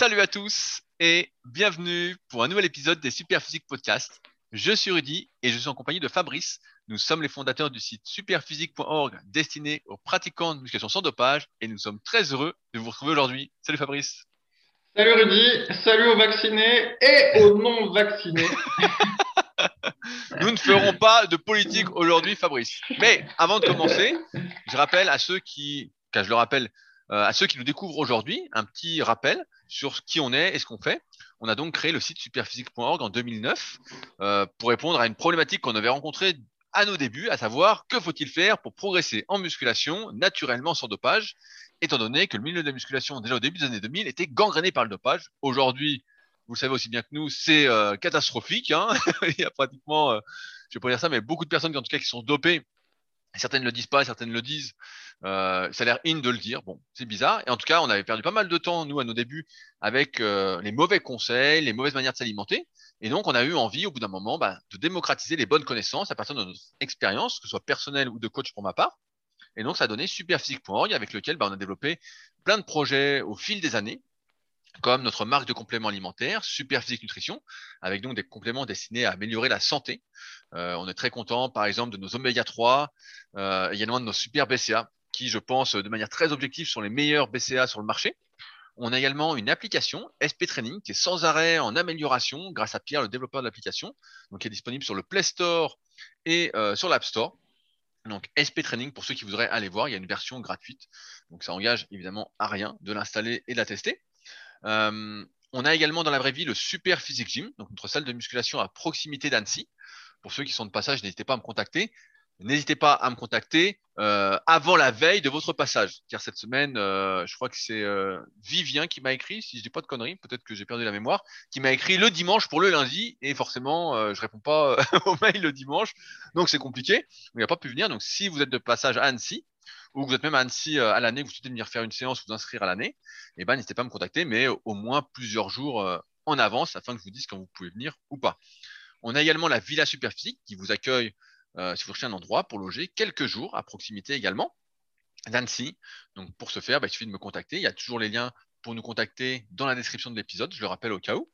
Salut à tous et bienvenue pour un nouvel épisode des Superphysique Podcast. Je suis Rudy et je suis en compagnie de Fabrice. Nous sommes les fondateurs du site superphysique.org destiné aux pratiquants de musculation sans dopage et nous sommes très heureux de vous retrouver aujourd'hui. Salut Fabrice. Salut Rudy, salut aux vaccinés et aux non vaccinés. Nous ne ferons pas de politique aujourd'hui, Fabrice. Mais avant de commencer, je rappelle à ceux qui, car je le rappelle, euh, à ceux qui nous découvrent aujourd'hui, un petit rappel sur qui on est et ce qu'on fait. On a donc créé le site superphysique.org en 2009 euh, pour répondre à une problématique qu'on avait rencontrée à nos débuts, à savoir que faut-il faire pour progresser en musculation naturellement sans dopage, étant donné que le milieu de la musculation déjà au début des années 2000 était gangréné par le dopage. Aujourd'hui, vous le savez aussi bien que nous, c'est euh, catastrophique. Hein Il y a pratiquement, euh, je vais pas dire ça, mais beaucoup de personnes en tout cas qui sont dopées. Certaines ne le disent pas, certaines le disent. Euh, ça a l'air in de le dire. Bon, c'est bizarre. Et en tout cas, on avait perdu pas mal de temps, nous, à nos débuts, avec euh, les mauvais conseils, les mauvaises manières de s'alimenter. Et donc, on a eu envie, au bout d'un moment, bah, de démocratiser les bonnes connaissances à partir de notre expérience, que ce soit personnelle ou de coach pour ma part. Et donc, ça a donné superphysique.org avec lequel bah, on a développé plein de projets au fil des années comme notre marque de compléments alimentaires, Superphysique Nutrition, avec donc des compléments destinés à améliorer la santé. Euh, on est très content, par exemple, de nos oméga 3, euh, également de nos super BCA, qui, je pense, de manière très objective, sont les meilleurs BCA sur le marché. On a également une application, SP Training, qui est sans arrêt en amélioration grâce à Pierre, le développeur de l'application, qui est disponible sur le Play Store et euh, sur l'App Store. Donc SP Training, pour ceux qui voudraient aller voir, il y a une version gratuite. Donc ça engage évidemment à rien de l'installer et de la tester. Euh, on a également dans la vraie vie le Super Physique Gym, donc notre salle de musculation à proximité d'Annecy. Pour ceux qui sont de passage, n'hésitez pas à me contacter. N'hésitez pas à me contacter euh, avant la veille de votre passage. Car cette semaine, euh, je crois que c'est Vivien qui m'a écrit, si je dis pas de conneries, peut-être que j'ai perdu la mémoire, qui m'a écrit le dimanche pour le lundi. Et forcément, je réponds pas au mail le dimanche. Donc c'est compliqué. Il n'a pas pu venir. Donc si vous êtes de passage à Annecy, ou vous êtes même à Annecy euh, à l'année, vous souhaitez venir faire une séance ou vous inscrire à l'année, eh ben, n'hésitez pas à me contacter, mais au moins plusieurs jours euh, en avance afin que je vous dise quand vous pouvez venir ou pas. On a également la Villa Superphysique qui vous accueille euh, si vous cherchez un endroit pour loger quelques jours à proximité également d'Annecy. Donc pour ce faire, bah, il suffit de me contacter. Il y a toujours les liens pour nous contacter dans la description de l'épisode, je le rappelle au cas où.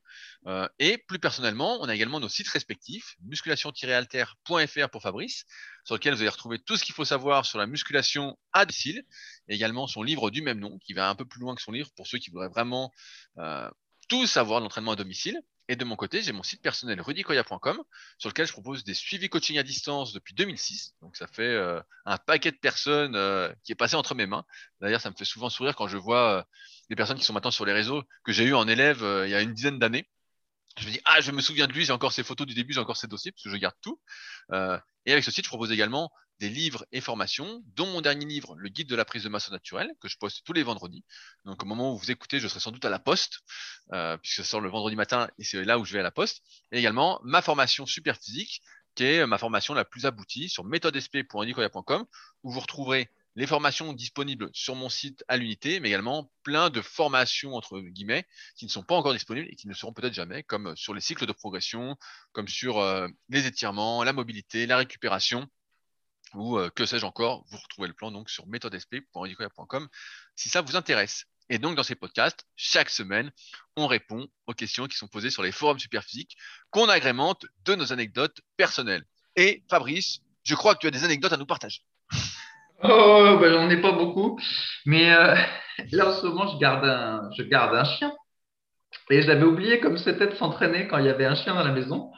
Euh, et plus personnellement, on a également nos sites respectifs, musculation-alter.fr pour Fabrice, sur lequel vous allez retrouver tout ce qu'il faut savoir sur la musculation à domicile, et également son livre du même nom, qui va un peu plus loin que son livre pour ceux qui voudraient vraiment euh, tout savoir l'entraînement à domicile. Et de mon côté, j'ai mon site personnel rudicoya.com sur lequel je propose des suivis coaching à distance depuis 2006. Donc ça fait euh, un paquet de personnes euh, qui est passé entre mes mains. D'ailleurs, ça me fait souvent sourire quand je vois des personnes qui sont maintenant sur les réseaux que j'ai eu en élève il y a une dizaine d'années. Je me dis, ah, je me souviens de lui, j'ai encore ses photos du début, j'ai encore ses dossiers, parce que je garde tout. et avec ce site, je propose également des livres et formations, dont mon dernier livre, Le guide de la prise de masse naturelle, que je poste tous les vendredis. Donc au moment où vous écoutez, je serai sans doute à la poste, euh, puisque ça sort le vendredi matin et c'est là où je vais à la poste. Et également ma formation super physique, qui est ma formation la plus aboutie sur méthodesp.unicoya.com, où vous retrouverez les formations disponibles sur mon site à l'unité, mais également plein de formations entre guillemets qui ne sont pas encore disponibles et qui ne seront peut-être jamais, comme sur les cycles de progression, comme sur euh, les étirements, la mobilité, la récupération ou euh, que sais-je encore, vous retrouvez le plan donc sur méthodesp.com si ça vous intéresse. Et donc dans ces podcasts, chaque semaine, on répond aux questions qui sont posées sur les forums superphysiques qu'on agrémente de nos anecdotes personnelles. Et Fabrice, je crois que tu as des anecdotes à nous partager. Oh, ben, j'en ai pas beaucoup, mais euh, là en ce moment, je garde un, je garde un chien. Et je l'avais oublié comme c'était de s'entraîner quand il y avait un chien dans la maison.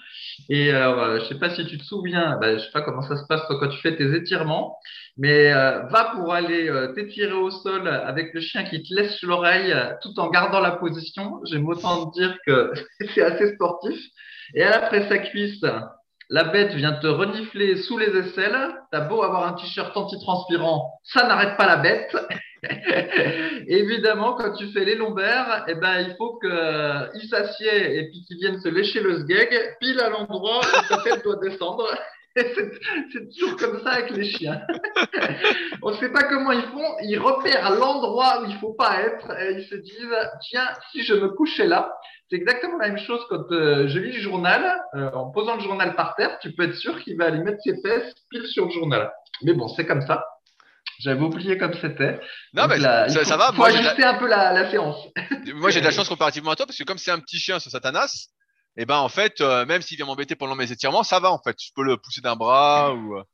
Et euh, je sais pas si tu te souviens, bah, je sais pas comment ça se passe quand tu fais tes étirements, mais euh, va pour aller euh, t'étirer au sol avec le chien qui te laisse l'oreille tout en gardant la position. J'aime autant te dire que c'est assez sportif. Et après sa cuisse, la bête vient te renifler sous les aisselles. T'as beau avoir un t-shirt anti-transpirant, ça n'arrête pas la bête. Évidemment, quand tu fais les lombaires, eh ben, il faut qu'il euh, s'assied et puis qu'il vienne se lécher le sgeg pile à l'endroit où sa tête doit descendre. C'est toujours comme ça avec les chiens. On ne sait pas comment ils font. Ils repèrent l'endroit où il faut pas être et ils se disent tiens, si je me couchais là, c'est exactement la même chose quand euh, je lis le journal. Euh, en posant le journal par terre, tu peux être sûr qu'il va aller mettre ses fesses pile sur le journal. Mais bon, c'est comme ça. J'avais oublié comme c'était. Non, mais ça, il faut, ça va. Faut ajuster un peu la, la séance. moi j'ai de la chance comparativement à toi parce que comme c'est un petit chien, ce Satanas, et eh ben en fait, euh, même s'il vient m'embêter pendant mes étirements, ça va en fait. Je peux le pousser d'un bras ou, euh,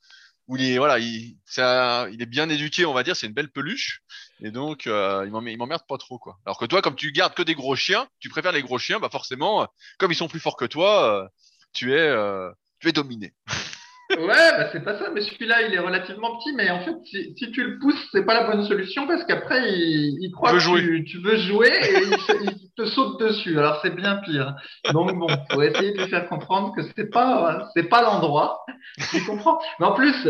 ou il est voilà, il, ça, il est bien éduqué, on va dire. C'est une belle peluche et donc euh, il m'emmerde pas trop quoi. Alors que toi, comme tu gardes que des gros chiens, tu préfères les gros chiens, bah forcément, comme ils sont plus forts que toi, tu es tu es dominé. Ouais, bah c'est pas ça, mais celui-là, il est relativement petit, mais en fait, si, si tu le pousses, c'est pas la bonne solution parce qu'après, il, il croit que tu, tu, veux jouer et il, il, te saute dessus. Alors, c'est bien pire. Donc, bon, faut essayer de lui faire comprendre que c'est pas, c'est pas l'endroit. Tu comprends? Mais en plus,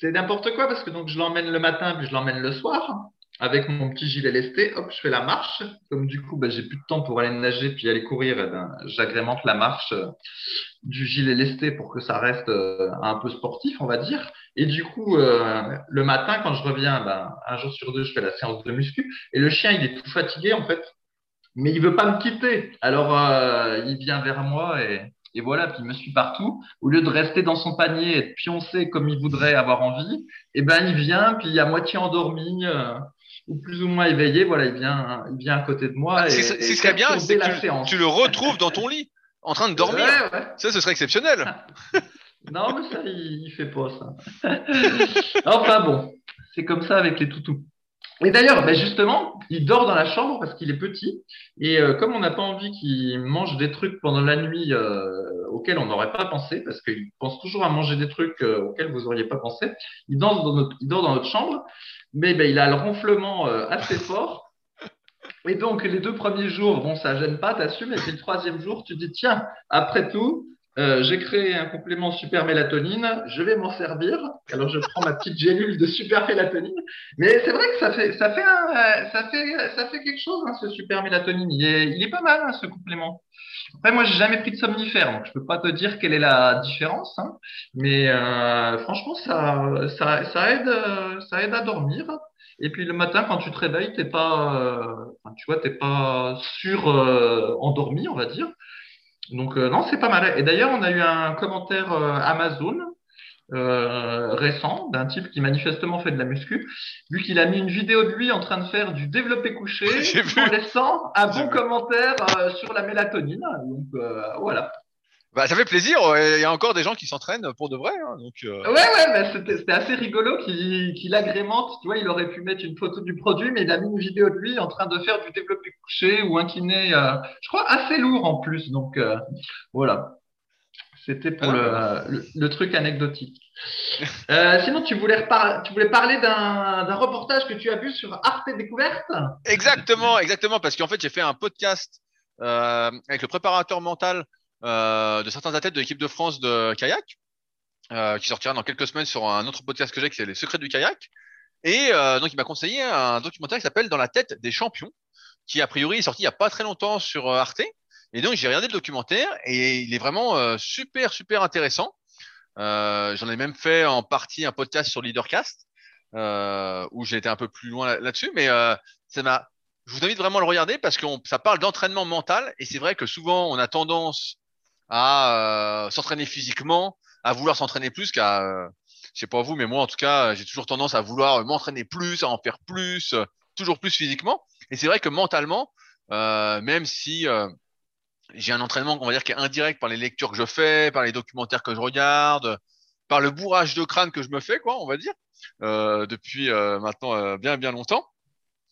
c'est n'importe quoi parce que donc, je l'emmène le matin puis je l'emmène le soir avec mon petit gilet lesté, hop, je fais la marche. Comme du coup, bah, j'ai plus de temps pour aller nager puis aller courir, eh ben, j'agrémente la marche euh, du gilet lesté pour que ça reste euh, un peu sportif, on va dire. Et du coup, euh, le matin, quand je reviens, ben, un jour sur deux, je fais la séance de muscu. Et le chien, il est tout fatigué en fait, mais il veut pas me quitter. Alors, il vient vers moi et, et voilà, puis il me suit partout. Au lieu de rester dans son panier et de pioncer comme il voudrait avoir envie, eh ben il vient, puis à moitié endormi, ou plus ou moins éveillé, voilà, il vient, il vient à côté de moi. Ah, et, ce serait bien, c'est que tu, le retrouves dans ton lit, en train de dormir. Ça, ce serait exceptionnel. non, mais ça, il, il fait pas ça. enfin bon, c'est comme ça avec les toutous. Et d'ailleurs, ben justement, il dort dans la chambre parce qu'il est petit. Et euh, comme on n'a pas envie qu'il mange des trucs pendant la nuit euh, auxquels on n'aurait pas pensé, parce qu'il pense toujours à manger des trucs euh, auxquels vous n'auriez pas pensé, il dort dans notre chambre mais ben, il a le ronflement euh, assez fort. Et donc, les deux premiers jours, bon, ça gêne pas, t'assumes. Et puis le troisième jour, tu dis, tiens, après tout, euh, j'ai créé un complément super mélatonine, je vais m'en servir. Alors, je prends ma petite gélule de super mélatonine. Mais c'est vrai que ça fait, ça fait, ça fait, ça fait quelque chose, hein, ce super mélatonine. Il est, il est pas mal, hein, ce complément. Après, moi, j'ai jamais pris de somnifère, donc je peux pas te dire quelle est la différence. Hein, mais euh, franchement, ça, ça, ça aide, ça aide à dormir. Et puis le matin, quand tu te réveilles, t'es pas, euh, tu vois, t'es pas sur euh, endormi, on va dire. Donc non, c'est pas mal. Et d'ailleurs, on a eu un commentaire Amazon euh, récent d'un type qui manifestement fait de la muscu, vu qu'il a mis une vidéo de lui en train de faire du développé couché en laissant un bon commentaire euh, sur la mélatonine. Donc euh, voilà. Bah, ça fait plaisir. Il y a encore des gens qui s'entraînent pour de vrai. Hein, donc, Ouais, ouais, c'était assez rigolo qu'il agrémente. Tu vois, il aurait pu mettre une photo du produit, mais il a mis une vidéo de lui en train de faire du développé couché ou incliné, je crois, assez lourd en plus. Donc voilà. C'était pour ah. le, truc anecdotique. Euh, sinon, tu voulais, tu voulais parler d'un reportage que tu as vu sur Arte Découverte? Exactement, exactement, parce qu'en fait, j'ai fait un podcast euh, avec le préparateur mental euh, de certains athlètes de l'équipe de France de kayak, qui sortira dans quelques semaines sur un autre podcast que j'ai qui est Les Secrets du kayak. Et donc, il m'a conseillé un documentaire qui s'appelle Dans la tête des champions, qui a priori est sorti il n'y a pas très longtemps sur Arte. Et donc j'ai regardé le documentaire et il est vraiment euh, super super intéressant. Euh, J'en ai même fait en partie un podcast sur Leadercast euh, où j'ai été un peu plus loin là-dessus, mais euh, ça m'a. Je vous invite vraiment à le regarder parce que ça parle d'entraînement mental et c'est vrai que souvent on a tendance à euh, s'entraîner physiquement, à vouloir s'entraîner plus qu'à je sais pas vous, mais moi en tout cas, j'ai toujours tendance à vouloir m'entraîner plus, à en faire plus, toujours plus physiquement. Et c'est vrai que mentalement, euh, même si euh, j'ai un entraînement, on va dire, qui est indirect par les lectures que je fais, par les documentaires que je regarde, par le bourrage de crâne que je me fais, quoi, on va dire, euh, depuis euh, maintenant euh, bien bien longtemps.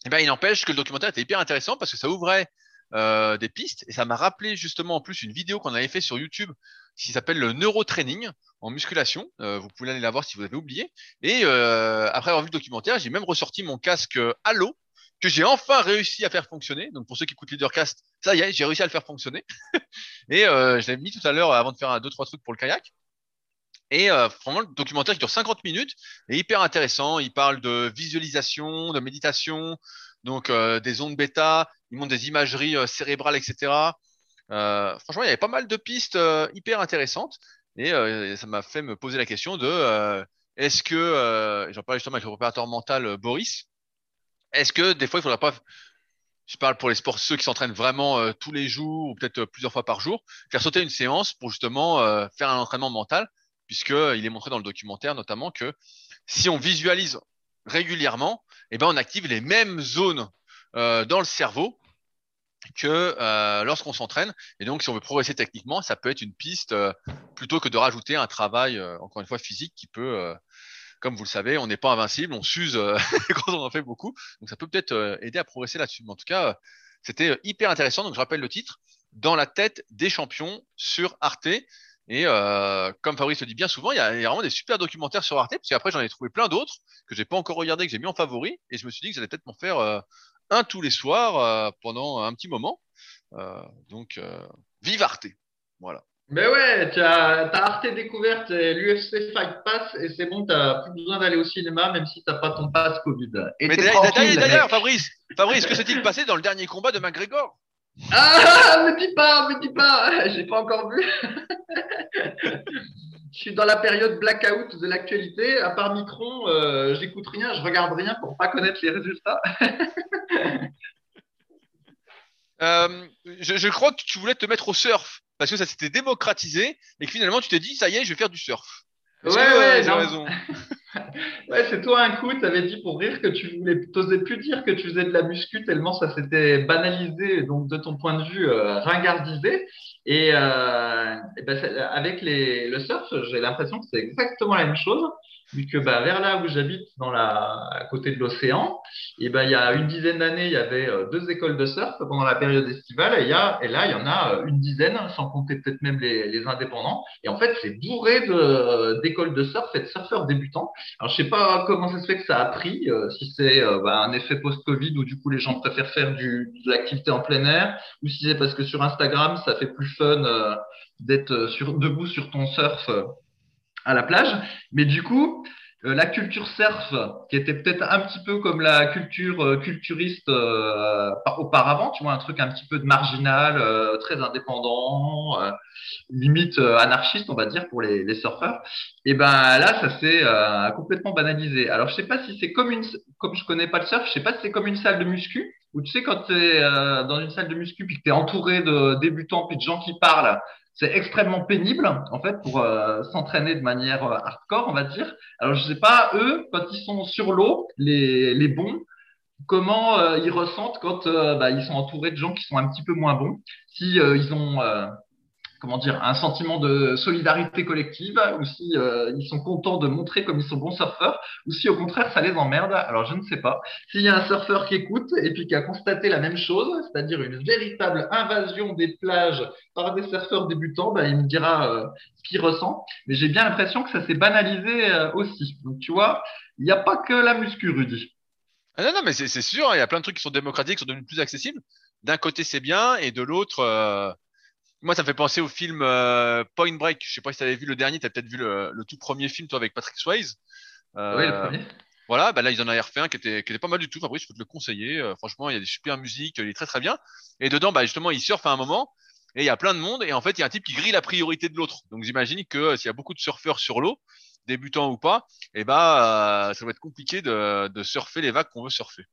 Et eh ben, il n'empêche que le documentaire était hyper intéressant parce que ça ouvrait euh, des pistes et ça m'a rappelé justement en plus une vidéo qu'on avait fait sur YouTube qui s'appelle le neurotraining en musculation. vous pouvez aller la voir si vous avez oublié. Et après avoir vu le documentaire, j'ai même ressorti mon casque Halo que j'ai enfin réussi à faire fonctionner. Donc pour ceux qui écoutent Leadercast, ça y est, j'ai réussi à le faire fonctionner. et euh, je l'ai mis tout à l'heure avant de faire un, deux trois trucs pour le kayak. Et euh, vraiment, le documentaire qui dure 50 minutes est hyper intéressant. Il parle de visualisation, de méditation, donc euh, des ondes bêta. Il montre des imageries euh, cérébrales, etc. Euh, franchement, il y avait pas mal de pistes hyper intéressantes. Et ça m'a fait me poser la question de est-ce que, j'en parlais justement avec le préparateur mental Boris, est-ce que des fois, il faudrait pas, je parle pour les sports, ceux qui s'entraînent vraiment tous les jours ou peut-être plusieurs fois par jour, faire sauter une séance pour justement faire un entraînement mental, puisqu'il est montré dans le documentaire notamment que si on visualise régulièrement, eh ben, on active les mêmes zones dans le cerveau que euh, lorsqu'on s'entraîne. Et donc, si on veut progresser techniquement, ça peut être une piste euh, plutôt que de rajouter un travail, euh, encore une fois, physique qui peut, comme vous le savez, on n'est pas invincible, on s'use quand on en fait beaucoup. Donc, ça peut peut-être aider à progresser là-dessus. Mais en tout cas, c'était hyper intéressant. Donc, je rappelle le titre Dans la tête des champions sur Arte. Et comme Fabrice le dit bien souvent, il y, a, vraiment des super documentaires sur Arte, parce qu'après j'en ai trouvé plein d'autres que j'ai pas encore regardé, que j'ai mis en favori, et je me suis dit que j'allais peut-être m'en faire un tous les soirs euh, pendant un petit moment. Euh, donc, euh, vive Arte. Voilà. Mais ouais, tu as, Arte découverte l'UFC Fight Pass et c'est bon, tu n'as plus besoin d'aller au cinéma même si tu n'as pas ton pass Covid. Mais d'ailleurs, Fabrice, Fabrice, que s'est-il passé dans le dernier combat de McGregor? Ah, me dis pas, me dis pas, j'ai pas encore vu. je suis dans la période blackout de l'actualité. À part Micron, euh, j'écoute rien, je regarde rien pour pas connaître les résultats. Euh, je, crois que tu voulais te mettre au surf parce que ça s'était démocratisé et que finalement tu t'es dit ça y est, je vais faire du surf. Ouais, ouais, j'ai raison. ouais, c'est toi un coup, tu avais dit pour rire que tu voulais, t'osais plus dire que tu faisais de la muscu tellement ça s'était banalisé, donc de ton point de vue euh, ringardisé. Et, euh, ben, avec les, le surf, j'ai l'impression que c'est exactement la même chose vu que bah, vers là où j'habite, dans la, à côté de l'océan, et ben il y a une dizaine d'années, il y avait euh, deux écoles de surf pendant la période estivale, et, y a, et là, il y en a euh, une dizaine, sans compter peut-être même les, les, indépendants. Et en fait, c'est bourré d'écoles de, surf et de surfeurs débutants. Alors, je sais pas comment ça se fait que ça a pris, euh, si c'est bah, un effet post-Covid où du coup les gens préfèrent faire du, de l'activité en plein air, ou si c'est parce que sur Instagram, ça fait plus fun d'être sur, debout sur ton surf à la plage. Mais du coup, euh, la culture surf, qui était peut-être un petit peu comme la culture euh, culturiste euh, auparavant, tu vois, un truc un petit peu de marginal, très indépendant, limite anarchiste, on va dire, pour les, les surfeurs. Et ben là, ça s'est complètement banalisé. Alors, je sais pas si c'est comme une, comme je connais pas le surf, je sais pas si c'est comme une salle de muscu, où tu sais, quand tu es dans une salle de muscu, puis que tu es entouré de débutants, puis de gens qui parlent, c'est extrêmement pénible en fait pour euh, s'entraîner de manière euh, hardcore, on va dire. Alors je sais pas eux quand ils sont sur l'eau, les, les bons, comment euh, ils ressentent quand bah, ils sont entourés de gens qui sont un petit peu moins bons. Si ils ont comment dire, un sentiment de solidarité collective, ou si euh, ils sont contents de montrer comme ils sont bons surfeurs, ou si au contraire ça les emmerde. Alors je ne sais pas. S'il y a un surfeur qui écoute et puis qui a constaté la même chose, c'est-à-dire une véritable invasion des plages par des surfeurs débutants, bah, il me dira euh, ce qu'il ressent. Mais j'ai bien l'impression que ça s'est banalisé euh, aussi. Donc tu vois, il n'y a pas que la muscu, Rudy. Ah non, non, mais c'est sûr, hein, il y a plein de trucs qui sont démocratiques, qui sont devenus plus accessibles. D'un côté, c'est bien, et de l'autre, moi, ça me fait penser au film euh, Point Break. Je sais pas si tu avais vu le dernier, tu as peut-être vu le, tout premier film, toi, avec Patrick Swayze. Euh, oui, le premier. Voilà, bah là, ils en ont refait un qui était, qui était pas mal du tout. Fabrice, je peux te le conseiller. Euh, franchement, il y a des super musiques, il est très très bien. Et dedans, bah, justement, il surfe à un moment et il y a plein de monde. Et en fait, il y a un type qui grille la priorité de l'autre. Donc, j'imagine que s'il y a beaucoup de surfeurs sur l'eau, débutants ou pas, et eh bah, ça va être compliqué de, de surfer les vagues qu'on veut surfer.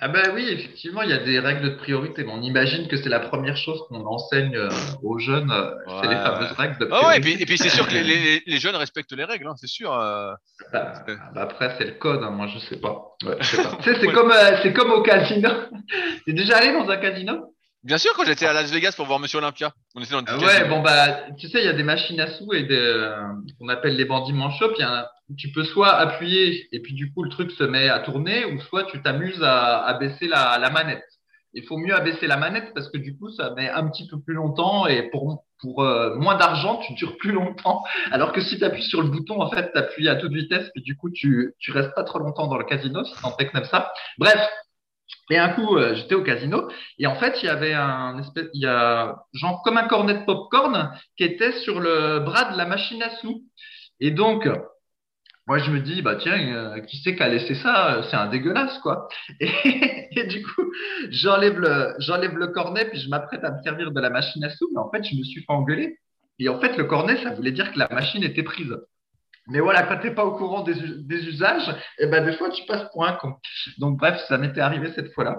Ah ben oui, effectivement, il y a des règles de priorité. on imagine que c'est la première chose qu'on enseigne euh, aux jeunes, euh, c'est les fameuses règles de priorité. Ah ouais, et puis, puis c'est sûr que les, les, jeunes respectent les règles, hein, c'est sûr. Euh... Bah, bah après, c'est le code, hein, moi je sais pas. Ouais, pas. tu sais, c'est comme, euh, c'est comme au casino. T'es déjà allé dans un casino? Bien sûr, quand j'étais à Las Vegas pour voir Monsieur Olympia. On était dans ah ouais, bon bah, tu sais, il y a des machines à sous et des, qu'on appelle les bandits manchots. Puis tu peux soit appuyer et puis du coup le truc se met à tourner, ou soit tu t'amuses à, à, baisser la, manette. Il faut mieux abaisser la manette parce que du coup ça met un petit peu plus longtemps et pour pour euh, moins d'argent tu dures plus longtemps. Alors que si tu appuies sur le bouton, en fait, tu appuies à toute vitesse puis du coup tu tu restes pas trop longtemps dans le casino si t'en comme ça. Bref, et un coup, euh, j'étais au casino et en fait, il y avait un espèce, il y a genre comme un cornet de popcorn qui était sur le bras de la machine à sous. Et donc, moi, je me dis, bah tiens, euh, qui c'est qui a laissé ça? C'est un dégueulasse, quoi. Et, du coup, j'enlève le, le cornet puis je m'apprête à me servir de la machine à sous, mais en fait, je me suis fait engueuler. Et en fait, le cornet, ça voulait dire que la machine était prise. Mais voilà, quand tu n'es pas au courant des, usages, eh ben, des fois, tu passes pour un con. Donc, bref, ça m'était arrivé cette fois-là.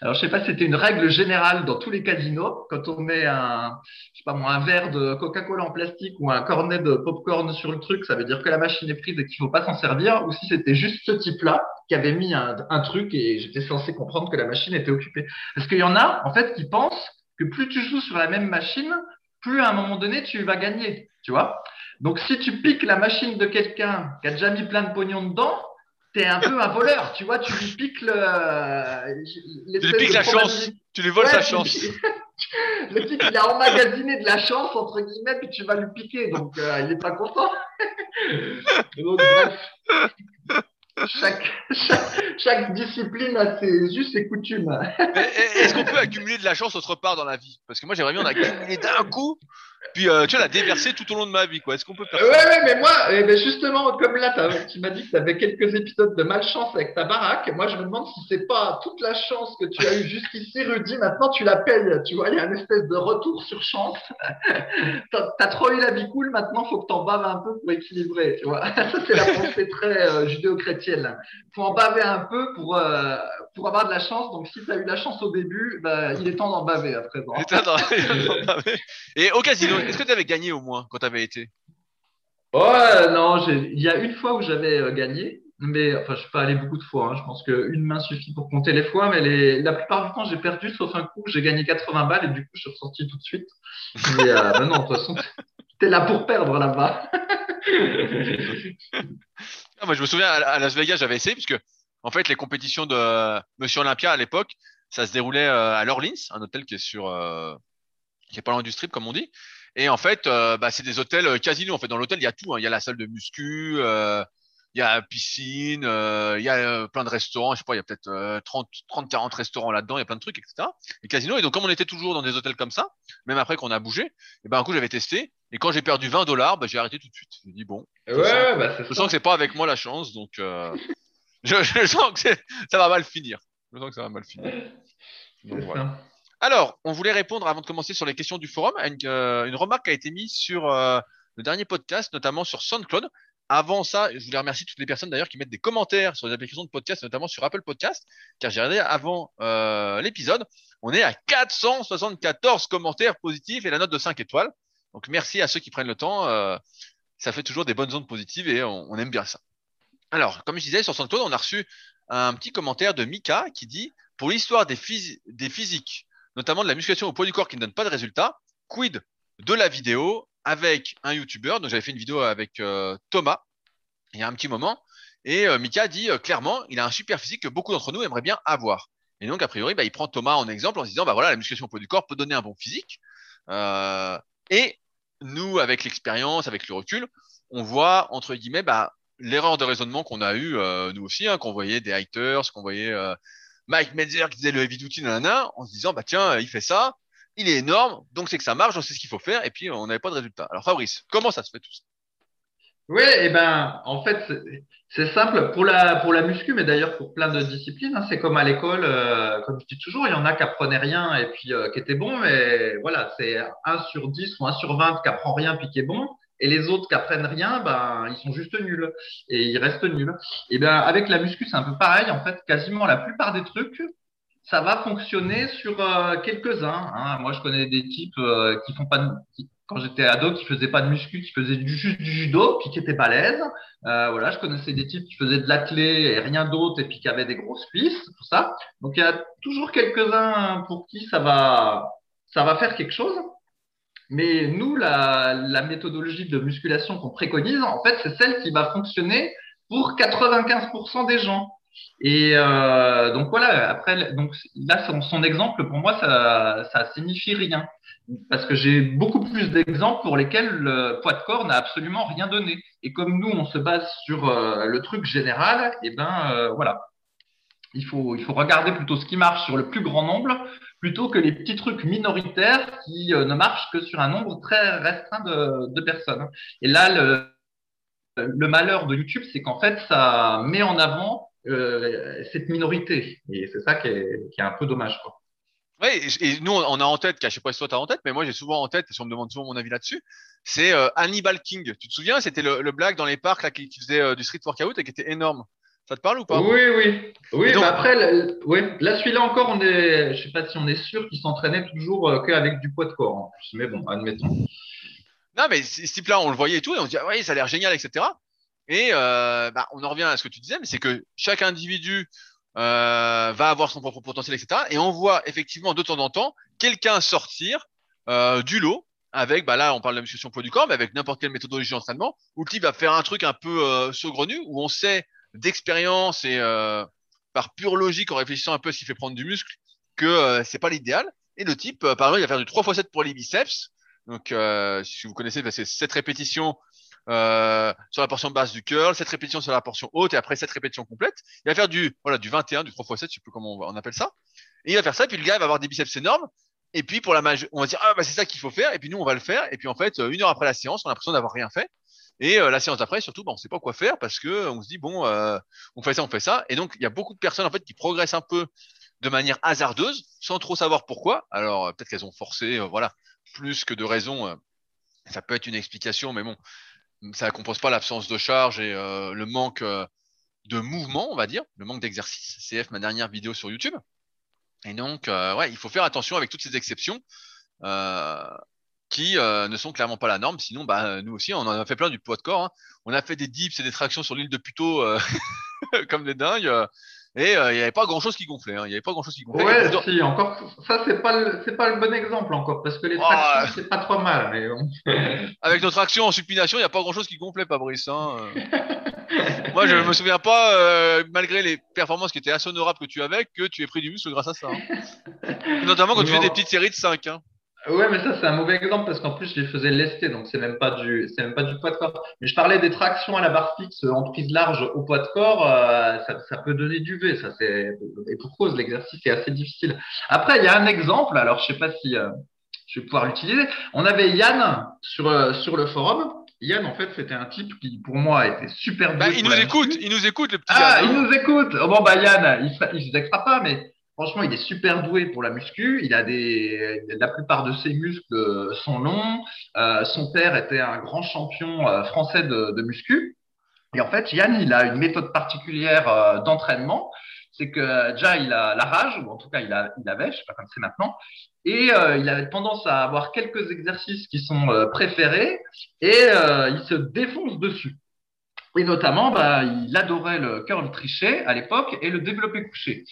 Alors, je sais pas si c'était une règle générale dans tous les casinos. Quand on met un, je sais pas moi, un verre de Coca-Cola en plastique ou un cornet de popcorn sur le truc, ça veut dire que la machine est prise et qu'il faut pas s'en servir. Ou si c'était juste ce type-là qui avait mis un, un truc et j'étais censé comprendre que la machine était occupée. Parce qu'il y en a, en fait, qui pensent que plus tu joues sur la même machine, plus à un moment donné, tu vas gagner, tu vois. Donc, si tu piques la machine de quelqu'un qui a déjà mis plein de pognon dedans, t'es un peu un voleur, tu vois, tu lui piques le. Tu lui piques la chance, tu lui voles sa chance. le type, il a emmagasiné de la chance, entre guillemets, puis tu vas lui piquer, donc euh, il n'est pas content. donc, bref. Chaque, chaque, chaque, discipline a ses us et coutumes. Est-ce qu'on peut accumuler de la chance autre part dans la vie? Parce que moi, j'aimerais bien en accumuler d'un coup puis euh, tu vois, la déverser tout au long de ma vie, quoi. Est-ce qu'on peut faire ça Ouais, ouais, mais moi, eh ben justement, comme là, tu m'as dit que tu avais quelques épisodes de malchance avec ta baraque. Moi, je me demande si c'est pas toute la chance que tu as eu jusqu'ici, Rudy. Maintenant, tu la payes. Tu vois, il y a une espèce de retour sur chance. tu as, trop eu la vie cool. Maintenant, faut que tu en baves un peu pour équilibrer. Tu vois, ça c'est la pensée très euh, judéo-chrétienne. Faut en baver un peu pour euh, pour avoir de la chance. Donc, si tu as eu la chance au début, bah, il est temps d'en baver à présent. Et au casino, est-ce que tu avais gagné au moins quand tu avais été? Ouais, non, il y a une fois où j'avais euh, gagné, mais enfin, je suis pas allé beaucoup de fois. Hein. Je pense qu'une main suffit pour compter les fois, mais la plupart du temps, j'ai perdu, sauf un coup, j'ai gagné 80 balles et du coup, je suis ressorti tout de suite. Mais euh, ben non, de toute façon, t'es là pour perdre là-bas. Ah, moi, je me souviens à Las Vegas, j'avais essayé, puisque en fait, les compétitions de Monsieur Olympia à l'époque, ça se déroulait euh, à l'Orleans, un hôtel qui est sur, qui est pas loin du strip, comme on dit. Et en fait, euh, bah, c'est des hôtels euh, casino. En fait, dans l'hôtel, il y a tout. Hein. Il y a la salle de muscu, euh, il y a la piscine, il y a plein de restaurants. Je sais pas, il y a peut-être 30, 30, 40 restaurants là-dedans. Il y a plein de trucs, etc. Et casino. Et donc, comme on était toujours dans des hôtels comme ça, même après qu'on a bougé, et ben un coup, j'avais testé. Et quand j'ai perdu 20 dollars, bah, j'ai arrêté tout de suite. J'ai dit bon. Je, sens, bah, je sens que c'est pas avec moi la chance, donc je, je, sens que ça va mal finir. Je sens que ça va mal finir. Donc, voilà. Alors, on voulait répondre avant de commencer sur les questions du forum à une, euh, remarque a été mise sur euh, le dernier podcast, notamment sur SoundCloud. Avant ça, je voulais remercier toutes les personnes d'ailleurs qui mettent des commentaires sur les applications de podcast, notamment sur Apple Podcast, car j'ai regardé avant euh, l'épisode. On est à 474 commentaires positifs et la note de 5 étoiles. Donc merci à ceux qui prennent le temps. ça fait toujours des bonnes ondes positives et on, aime bien ça. Alors, comme je disais, sur SoundCloud, on a reçu un petit commentaire de Mika qui dit Pour l'histoire des physiques notamment de la musculation au poids du corps qui ne donne pas de résultat. Quid de la vidéo avec un YouTuber? Donc j'avais fait une vidéo avec euh, Thomas il y a un petit moment. Et euh, Mika dit euh, clairement, il a un super physique que beaucoup d'entre nous aimeraient bien avoir. Et donc, a priori, bah, il prend Thomas en exemple en se disant, bah voilà, la musculation au poids du corps peut donner un bon physique. et nous, avec l'expérience, avec le recul, on voit, entre guillemets, bah, l'erreur de raisonnement qu'on a eu nous aussi, hein, qu'on voyait des haters, qu'on voyait Mike Metzer qui disait le heavy duty, nanana, en se disant, bah tiens, il fait ça, il est énorme, donc c'est que ça marche, on sait ce qu'il faut faire, et puis on n'avait pas de résultat. Alors Fabrice, comment ça se fait tout ça? Oui, eh ben, en fait, c'est simple pour la, pour la muscu, mais d'ailleurs pour plein de disciplines. Hein, c'est comme à l'école, euh, comme je dis toujours, il y en a qui apprenaient rien et puis euh, qui étaient bons, mais voilà, c'est 1 sur 10 ou 1 sur 20 qui apprend rien puis qui est bon. Et les autres qui apprennent rien, ben, ils sont juste nuls. Et ils restent nuls. Et ben, avec la muscu, c'est un peu pareil. En fait, quasiment la plupart des trucs, ça va fonctionner sur euh, quelques-uns. Hein. Moi, je connais des types euh, qui font pas de, quand j'étais ado, qui faisaient pas de muscu, qui faisaient du, juste du judo, puis qui étaient balèzes. Euh, voilà, je connaissais des types qui faisaient de l'athlé et rien d'autre, et puis qui avaient des grosses cuisses, tout ça. Donc, il y a toujours quelques-uns pour qui ça va, ça va faire quelque chose. Mais nous, la, la méthodologie de musculation qu'on préconise, en fait, c'est celle qui va fonctionner pour 95% des gens. Et euh, donc voilà, après, donc là, son, exemple, pour moi, ça, ça signifie rien. Parce que j'ai beaucoup plus d'exemples pour lesquels le poids de corps n'a absolument rien donné. Et comme nous, on se base sur euh, le truc général, et eh ben euh, voilà. Il faut, il faut regarder plutôt ce qui marche sur le plus grand nombre plutôt que les petits trucs minoritaires qui euh, ne marchent que sur un nombre très restreint de, personnes. Et là, le, malheur de YouTube, c'est qu'en fait, ça met en avant euh, cette minorité. Et c'est ça qui est, un peu dommage. Quoi. Oui, et nous, on a en tête, je ne sais pas si toi tu as en tête, mais moi j'ai souvent en tête, et si on me demande souvent mon avis là-dessus, c'est euh, Hannibal King. Tu te souviens, c'était le, blague dans les parcs là, qui, qui faisait du street workout et qui était énorme. Ça te parle ou pas Oui, oui. Oui, après, là, là celui-là encore, on est, je sais pas si on est sûr qu'il s'entraînait toujours euh, qu'avec du poids de corps en Mais bon, admettons. Non, mais ce type-là, on le voyait et tout, et on se dit, ah, oui, ça a l'air génial, etc. Et euh, bah, on en revient à ce que tu disais, mais c'est que chaque individu euh, va avoir son propre potentiel, etc. Et on voit effectivement de temps en temps quelqu'un sortir euh, du lot avec, bah là, on parle de la musculation poids du corps, mais avec n'importe quelle méthodologie d'entraînement, où le type va faire un truc un peu saugrenu, où on sait d'expérience et euh, par pure logique, en réfléchissant un peu à fait prendre du muscle, que euh, c'est pas l'idéal. Et le type, euh, par exemple, il va faire du 3 x 7 pour les biceps. Donc, euh, si vous connaissez, bah, c'est 7 répétitions euh, sur la portion basse du curl, 7 répétitions sur la portion haute et après 7 répétitions complètes. Il va faire du, voilà, du 21, du 3 x 7, je sais plus comment on, on appelle ça. Et il va faire ça, puis le gars il va avoir des biceps énormes. Et puis pour la majeure, on va dire ah bah c'est ça qu'il faut faire. Et puis nous on va le faire. Et puis en fait euh, une heure après la séance, on a l'impression d'avoir rien fait. Et euh, la séance d'après, surtout, bah, on sait pas quoi faire parce que on se dit bon, euh, on fait ça, on fait ça. Et donc il y a beaucoup de personnes en fait qui progressent un peu de manière hasardeuse, sans trop savoir pourquoi. Alors euh, peut-être qu'elles ont forcé, euh, voilà, plus que de raison. euh, ça peut être une explication, mais bon, ça ne compose pas l'absence de charge et euh, le manque euh, de mouvement, on va dire, le manque d'exercice. CF, ma dernière vidéo sur YouTube. Et donc, euh, ouais, il faut faire attention avec toutes ces exceptions euh, qui euh, ne sont clairement pas la norme. Sinon, bah, nous aussi, on en a fait plein du poids de corps. hein. On a fait des dips et des tractions sur l'île de Puteaux euh, comme des dingues. euh, et euh, il n'y avait pas grand-chose qui gonflait. hein. Il n'y avait pas grand-chose qui gonflait. Ouais, encore, ça, c'est pas le, pas le bon exemple encore, parce que les Oh, tractions, c'est pas trop mal, mais. Avec notre action en supination, il n'y a pas grand-chose qui gonflait, Fabrice. Hein. euh. Moi, je me souviens pas, euh, malgré les performances qui étaient assez honorables que tu avais, que tu aies pris du muscle grâce à ça. hein. Notamment quand tu fais des petites séries de 5. Hein. Ouais, mais ça, c'est un mauvais exemple parce qu'en plus, je les faisais lester, donc c'est même pas du, c'est même pas du poids de corps. Mais je parlais des tractions à la barre fixe en prise large au poids de corps, euh, ça, ça peut donner du V, ça c'est, et pour cause, l'exercice est assez difficile. Après, il y a un exemple, alors je sais pas si euh, je vais pouvoir l'utiliser. On avait Yann sur, euh, sur le forum. Yann, en fait, c'était un type qui, pour moi, était super Bah, il nous écoute, il nous écoute, le petit Ah, il nous écoute. Oh, bon, bah, Yann, il, se- il se vexera pas, mais franchement, il est super doué pour la muscu. Il a des, la plupart de ses muscles euh, sont longs. Euh, son père était un grand champion euh, français de, muscu. Et en fait, Yann, il a une méthode particulière d'entraînement. C'est que déjà, il a la rage, ou en tout cas, il, a, il avait, je sais pas comme c'est maintenant. Et il avait tendance à avoir quelques exercices qui sont préférés et il se défonce dessus. Et notamment, bah, il adorait le curl triché à l'époque et le développé couché.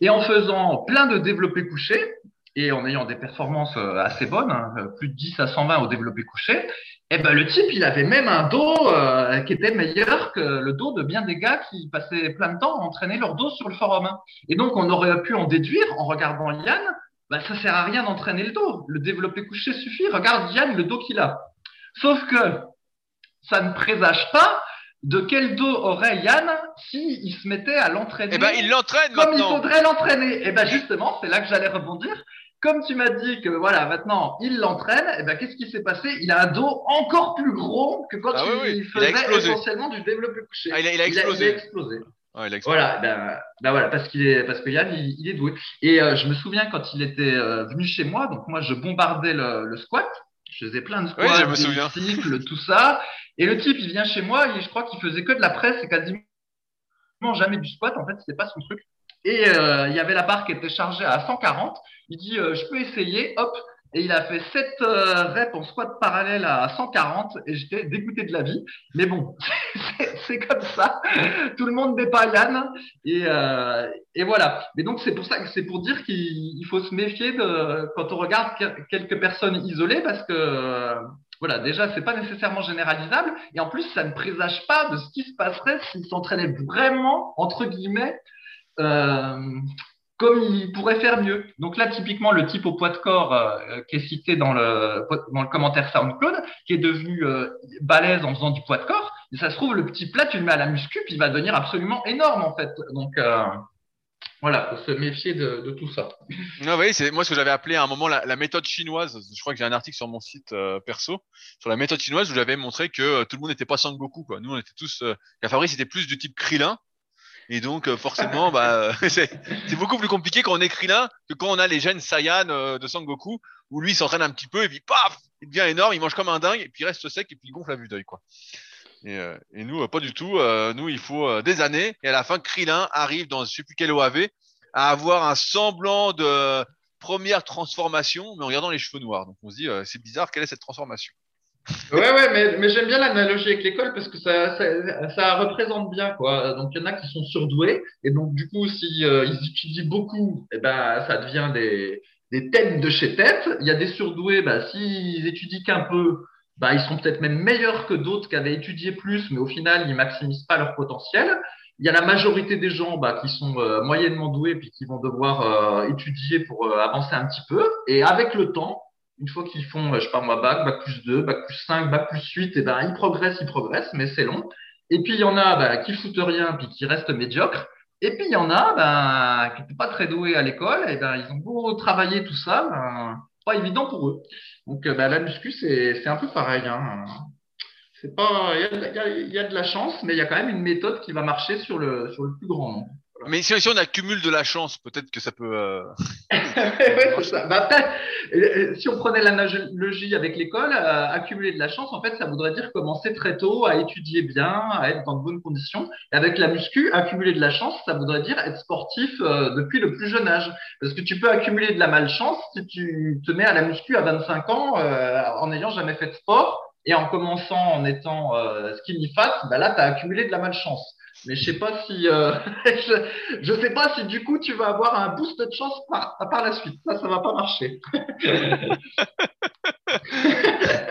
Et en faisant plein de développés couchés et en ayant des performances euh, assez bonnes, hein, euh, plus de 10 à 120 au développé couché, eh ben, le type, il avait même un dos euh, qui était meilleur que le dos de bien des gars qui passaient plein de temps à entraîner leur dos sur le forum. hein. Et donc, on aurait pu en déduire, en regardant Yann, bah, ça sert à rien d'entraîner le dos. Le développé couché suffit. Regarde Yann, le dos qu'il a. Sauf que ça ne présage pas de quel dos aurait Yann si il se mettait à l'entraîner Eh ben, il l'entraîne comme il faudrait l'entraîner. Et ben justement, c'est là que j'allais rebondir. Comme tu m'as dit que voilà, maintenant il l'entraîne, et ben qu'est-ce qui s'est passé? Il a un dos encore plus gros que quand Ah il, oui, oui, il a faisait essentiellement du développé couché. Ah, il a, il a explosé. il a explosé. Ouais, il a explosé. Voilà, ben, ben voilà, parce qu'il est, parce que Yann, il, il est doué. Et euh, je me souviens quand il était euh, venu chez moi, donc moi je bombardais le, le squat, je faisais plein de squats, Oui, je me des souviens. cycles, tout ça. Et le type, il vient chez moi et je crois qu'il faisait que de la presse et quasiment jamais du squat. En fait, c'était pas son truc. Et euh, il y avait la barre qui était chargée à 140. Il dit, euh, je peux essayer, hop. Et il a fait 7 reps en squat parallèle à 140 et j'étais dégoûté de la vie. Mais bon, c'est- comme ça. Tout le monde n'est pas Yann. Et, euh, et voilà. Mais donc, c'est pour ça que c'est pour dire qu'il il faut se méfier de, quand on regarde que- quelques personnes isolées parce que, euh, voilà, déjà, c'est pas nécessairement généralisable. Et en plus, ça ne présage pas de ce qui se passerait s'il s'entraînait vraiment, entre guillemets, euh, comme il pourrait faire mieux. Donc là, typiquement, le type au poids de corps euh, qui est cité dans le, dans le commentaire SoundCloud, qui est devenu euh, balèze en faisant du poids de corps, et ça se trouve, le petit plat, tu le mets à la muscu, puis il va devenir absolument énorme, en fait. Donc, euh, voilà, faut se méfier de, tout ça. Ah oui, c'est moi ce que j'avais appelé à un moment la, méthode chinoise. Je crois que j'ai un article sur mon site euh, perso sur la méthode chinoise où j'avais montré que euh, tout le monde n'était pas Sangoku quoi. Nous on était tous euh, la Fabrice était plus du type Krillin et donc euh, forcément bah euh, c'est beaucoup plus compliqué quand on est Krillin que quand on a les gènes Saiyan euh, de Sangoku où lui s'entraîne un petit peu et puis paf, il devient énorme, il mange comme un dingue et puis il reste sec et puis il gonfle à vue d'œil quoi. Et, euh, nous, pas du tout. Nous, il faut des années. Et à la fin, Krillin arrive dans je sais plus quel OAV à avoir un semblant de première transformation, mais en regardant les cheveux noirs. Donc on se dit, c'est bizarre, quelle est cette transformation? Ouais, ouais, mais, mais j'aime bien l'analogie avec l'école parce que ça, ça, ça représente bien, quoi. Donc, il y en a qui sont surdoués et donc, du coup, si euh, ils étudient beaucoup, eh ben, ça devient des, des têtes de chez tête. Il y a des surdoués, bah, s'ils étudient qu'un peu, bah, ils sont peut-être même meilleurs que d'autres qui avaient étudié plus, mais au final, ils maximisent pas leur potentiel. Il y a la majorité des gens bah, qui sont euh, moyennement doués puis qui vont devoir euh, étudier pour euh, avancer un petit peu. Et avec le temps, une fois qu'ils font, je sais pas moi, bac, bac plus 2, bac plus 5, bac plus 8, et ben, ils progressent, ils progressent, mais c'est long. Et puis, il y en a bah, qui foutent rien puis qui restent médiocres. Et puis, il y en a ben, qui n'étaient pas très doués à l'école, et ben, ils ont beau travailler tout ça, ben, pas évident pour eux. Donc, ben, la muscu, c'est un peu pareil. Hein. C'est pas, il y, y, a, de la chance, mais il y a quand même une méthode qui va marcher sur le, sur le plus grand nombre. Mais si, si, on accumule de la chance, peut-être que ça peut. Euh... ouais, ça. Bah, si on prenait l'analogie avec l'école, euh, accumuler de la chance, en fait, ça voudrait dire commencer très tôt à étudier bien, à être dans de bonnes conditions. Et avec la muscu, accumuler de la chance, ça voudrait dire être sportif euh, depuis le plus jeune âge. Parce que tu peux accumuler de la malchance si tu te mets à la muscu à 25 ans euh, en n'ayant jamais fait de sport et en commençant en étant euh, skinny fat, bah là, tu as accumulé de la malchance. Mais je sais pas si, euh, je, je, sais pas si du coup tu vas avoir un boost de chance par, par la suite. Ça, ça va pas marcher.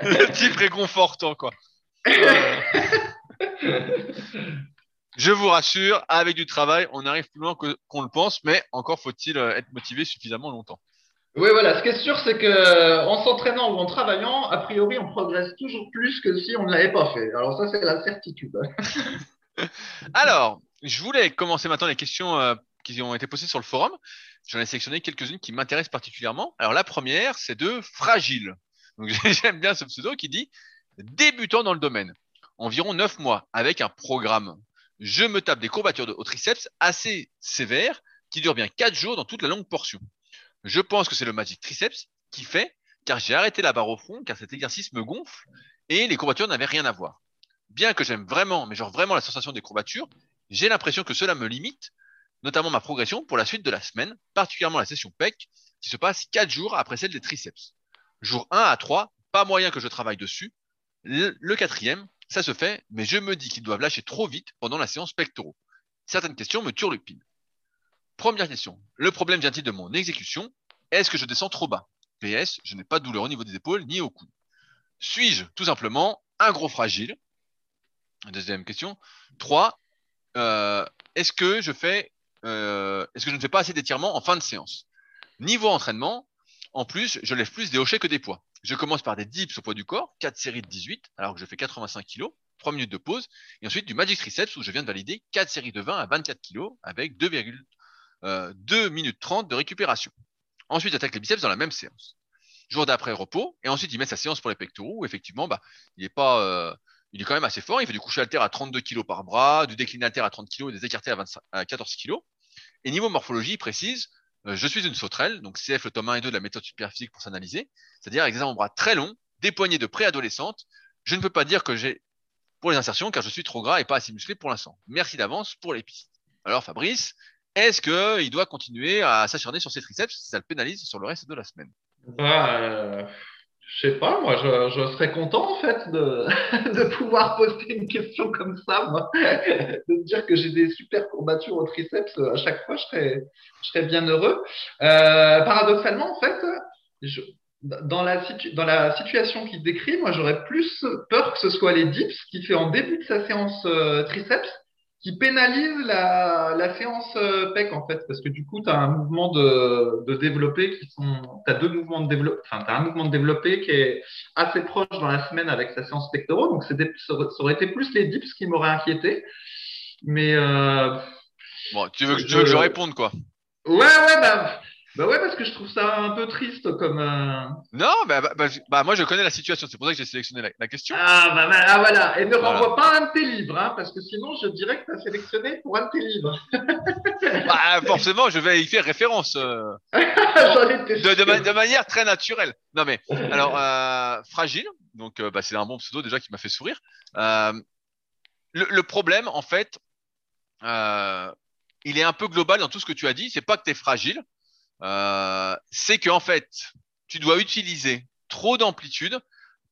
Le type réconfortant, quoi. je vous rassure, avec du travail, on arrive plus loin qu'on le pense, mais encore faut-il euh, être motivé suffisamment longtemps. Oui, voilà. Ce qui est sûr, c'est que euh, en s'entraînant ou en travaillant, a priori, on progresse toujours plus que si on ne l'avait pas fait. Alors ça, c'est la certitude. Alors, je voulais commencer maintenant les questions euh, qui ont été posées sur le forum. J'en ai sélectionné quelques-unes qui m'intéressent particulièrement. Alors la première, c'est de Fragile. J'aime bien ce pseudo qui dit débutant dans le domaine, environ 9 mois, avec un programme. Je me tape des courbatures de haut triceps assez sévères qui durent bien 4 jours dans toute la longue portion. Je pense que c'est le Magic Triceps qui fait, car j'ai arrêté la barre au front, car cet exercice me gonfle et les courbatures n'avaient rien à voir. Bien que j'aime vraiment, mais genre vraiment la sensation des courbatures, j'ai l'impression que cela me limite, notamment ma progression pour la suite de la semaine, particulièrement la session PEC, qui se passe 4 jours après celle des triceps. Jour 1 à 3, pas moyen que je travaille dessus. Le, quatrième, ça se fait, mais je me dis qu'ils doivent lâcher trop vite pendant la séance pectoraux. Certaines questions me turlupinent. Première question. Le problème vient-il de mon exécution? Est-ce que je descends trop bas? PS, je n'ai pas de douleur au niveau des épaules ni au cou. Suis-je tout simplement un gros fragile? Deuxième question. Trois, euh, est-ce que je fais, euh, est-ce que je ne fais pas assez d'étirements en fin de séance? Niveau entraînement, en plus, je lève plus des hochets que des poids. Je commence par des dips au poids du corps, 4 séries de 18, alors que je fais 85 kg, 3 minutes de pause, et ensuite du Magic Triceps où je viens de valider 4 séries de 20 à 24 kg avec 2, 2 minutes 30 de récupération. Ensuite, j'attaque les biceps dans la même séance. Jour d'après, repos. Et ensuite, il met sa séance pour les pectoraux où effectivement, bah, il est pas, euh, il est quand même assez fort. Il fait du coucher alter à 32 kg par bras, du déclin alter à 30 kg et des écartés à, 25, à 14 kg. Et niveau morphologie, précise, euh, je suis une sauterelle, donc CF le tome 1 et 2 de la méthode superphysique pour s'analyser, c'est-à-dire avec des avant-bras très longs, des poignées de préadolescente. Je ne peux pas dire que j'ai pour les insertions car je suis trop gras et pas assez musclé pour l'instant. Merci d'avance pour les pistes. Alors Fabrice, est-ce qu'il doit continuer à s'acharner sur ses triceps si ça le pénalise sur le reste de la semaine? Bah, euh, Je sais pas, moi je, serais content en fait de, pouvoir poster une question comme ça, moi. de me dire que j'ai des super courbatures au triceps à chaque fois, je serais, bien heureux. Euh, paradoxalement, en fait, je, dans, la dans la situation qu'il décrit, moi j'aurais plus peur que ce soit les dips qui fait en début de sa séance euh, triceps qui pénalise la, la séance euh, PEC en fait, parce que du coup, tu as un mouvement de, de développé qui sont. Tu as deux mouvements de développé, enfin, tu as un mouvement de développé qui est assez proche dans la semaine avec sa séance pectoraux, donc ça aurait été plus les dips qui m'auraient inquiété. Mais. Euh, bon, tu veux, que, tu veux que je réponde quoi Ouais, ouais, bah. Bah ouais, parce que je trouve ça un peu triste comme. Euh... Non, bah, bah, bah, bah, moi je connais la situation, c'est pour ça que j'ai sélectionné la, la question. Ah, bah, bah ah, voilà, et ne voilà. renvoie pas un de tes livres, hein, parce que sinon je dirais que tu as sélectionné pour un de tes livres. bah, forcément, je vais y faire référence. Euh, de, de, ma, de, manière très naturelle. Non, mais alors, euh, fragile, donc euh, bah, c'est un bon pseudo déjà qui m'a fait sourire. Euh, le, le, problème, en fait, euh, il est un peu global dans tout ce que tu as dit. C'est pas que tu es fragile, euh, c'est qu'en fait, tu dois utiliser trop d'amplitude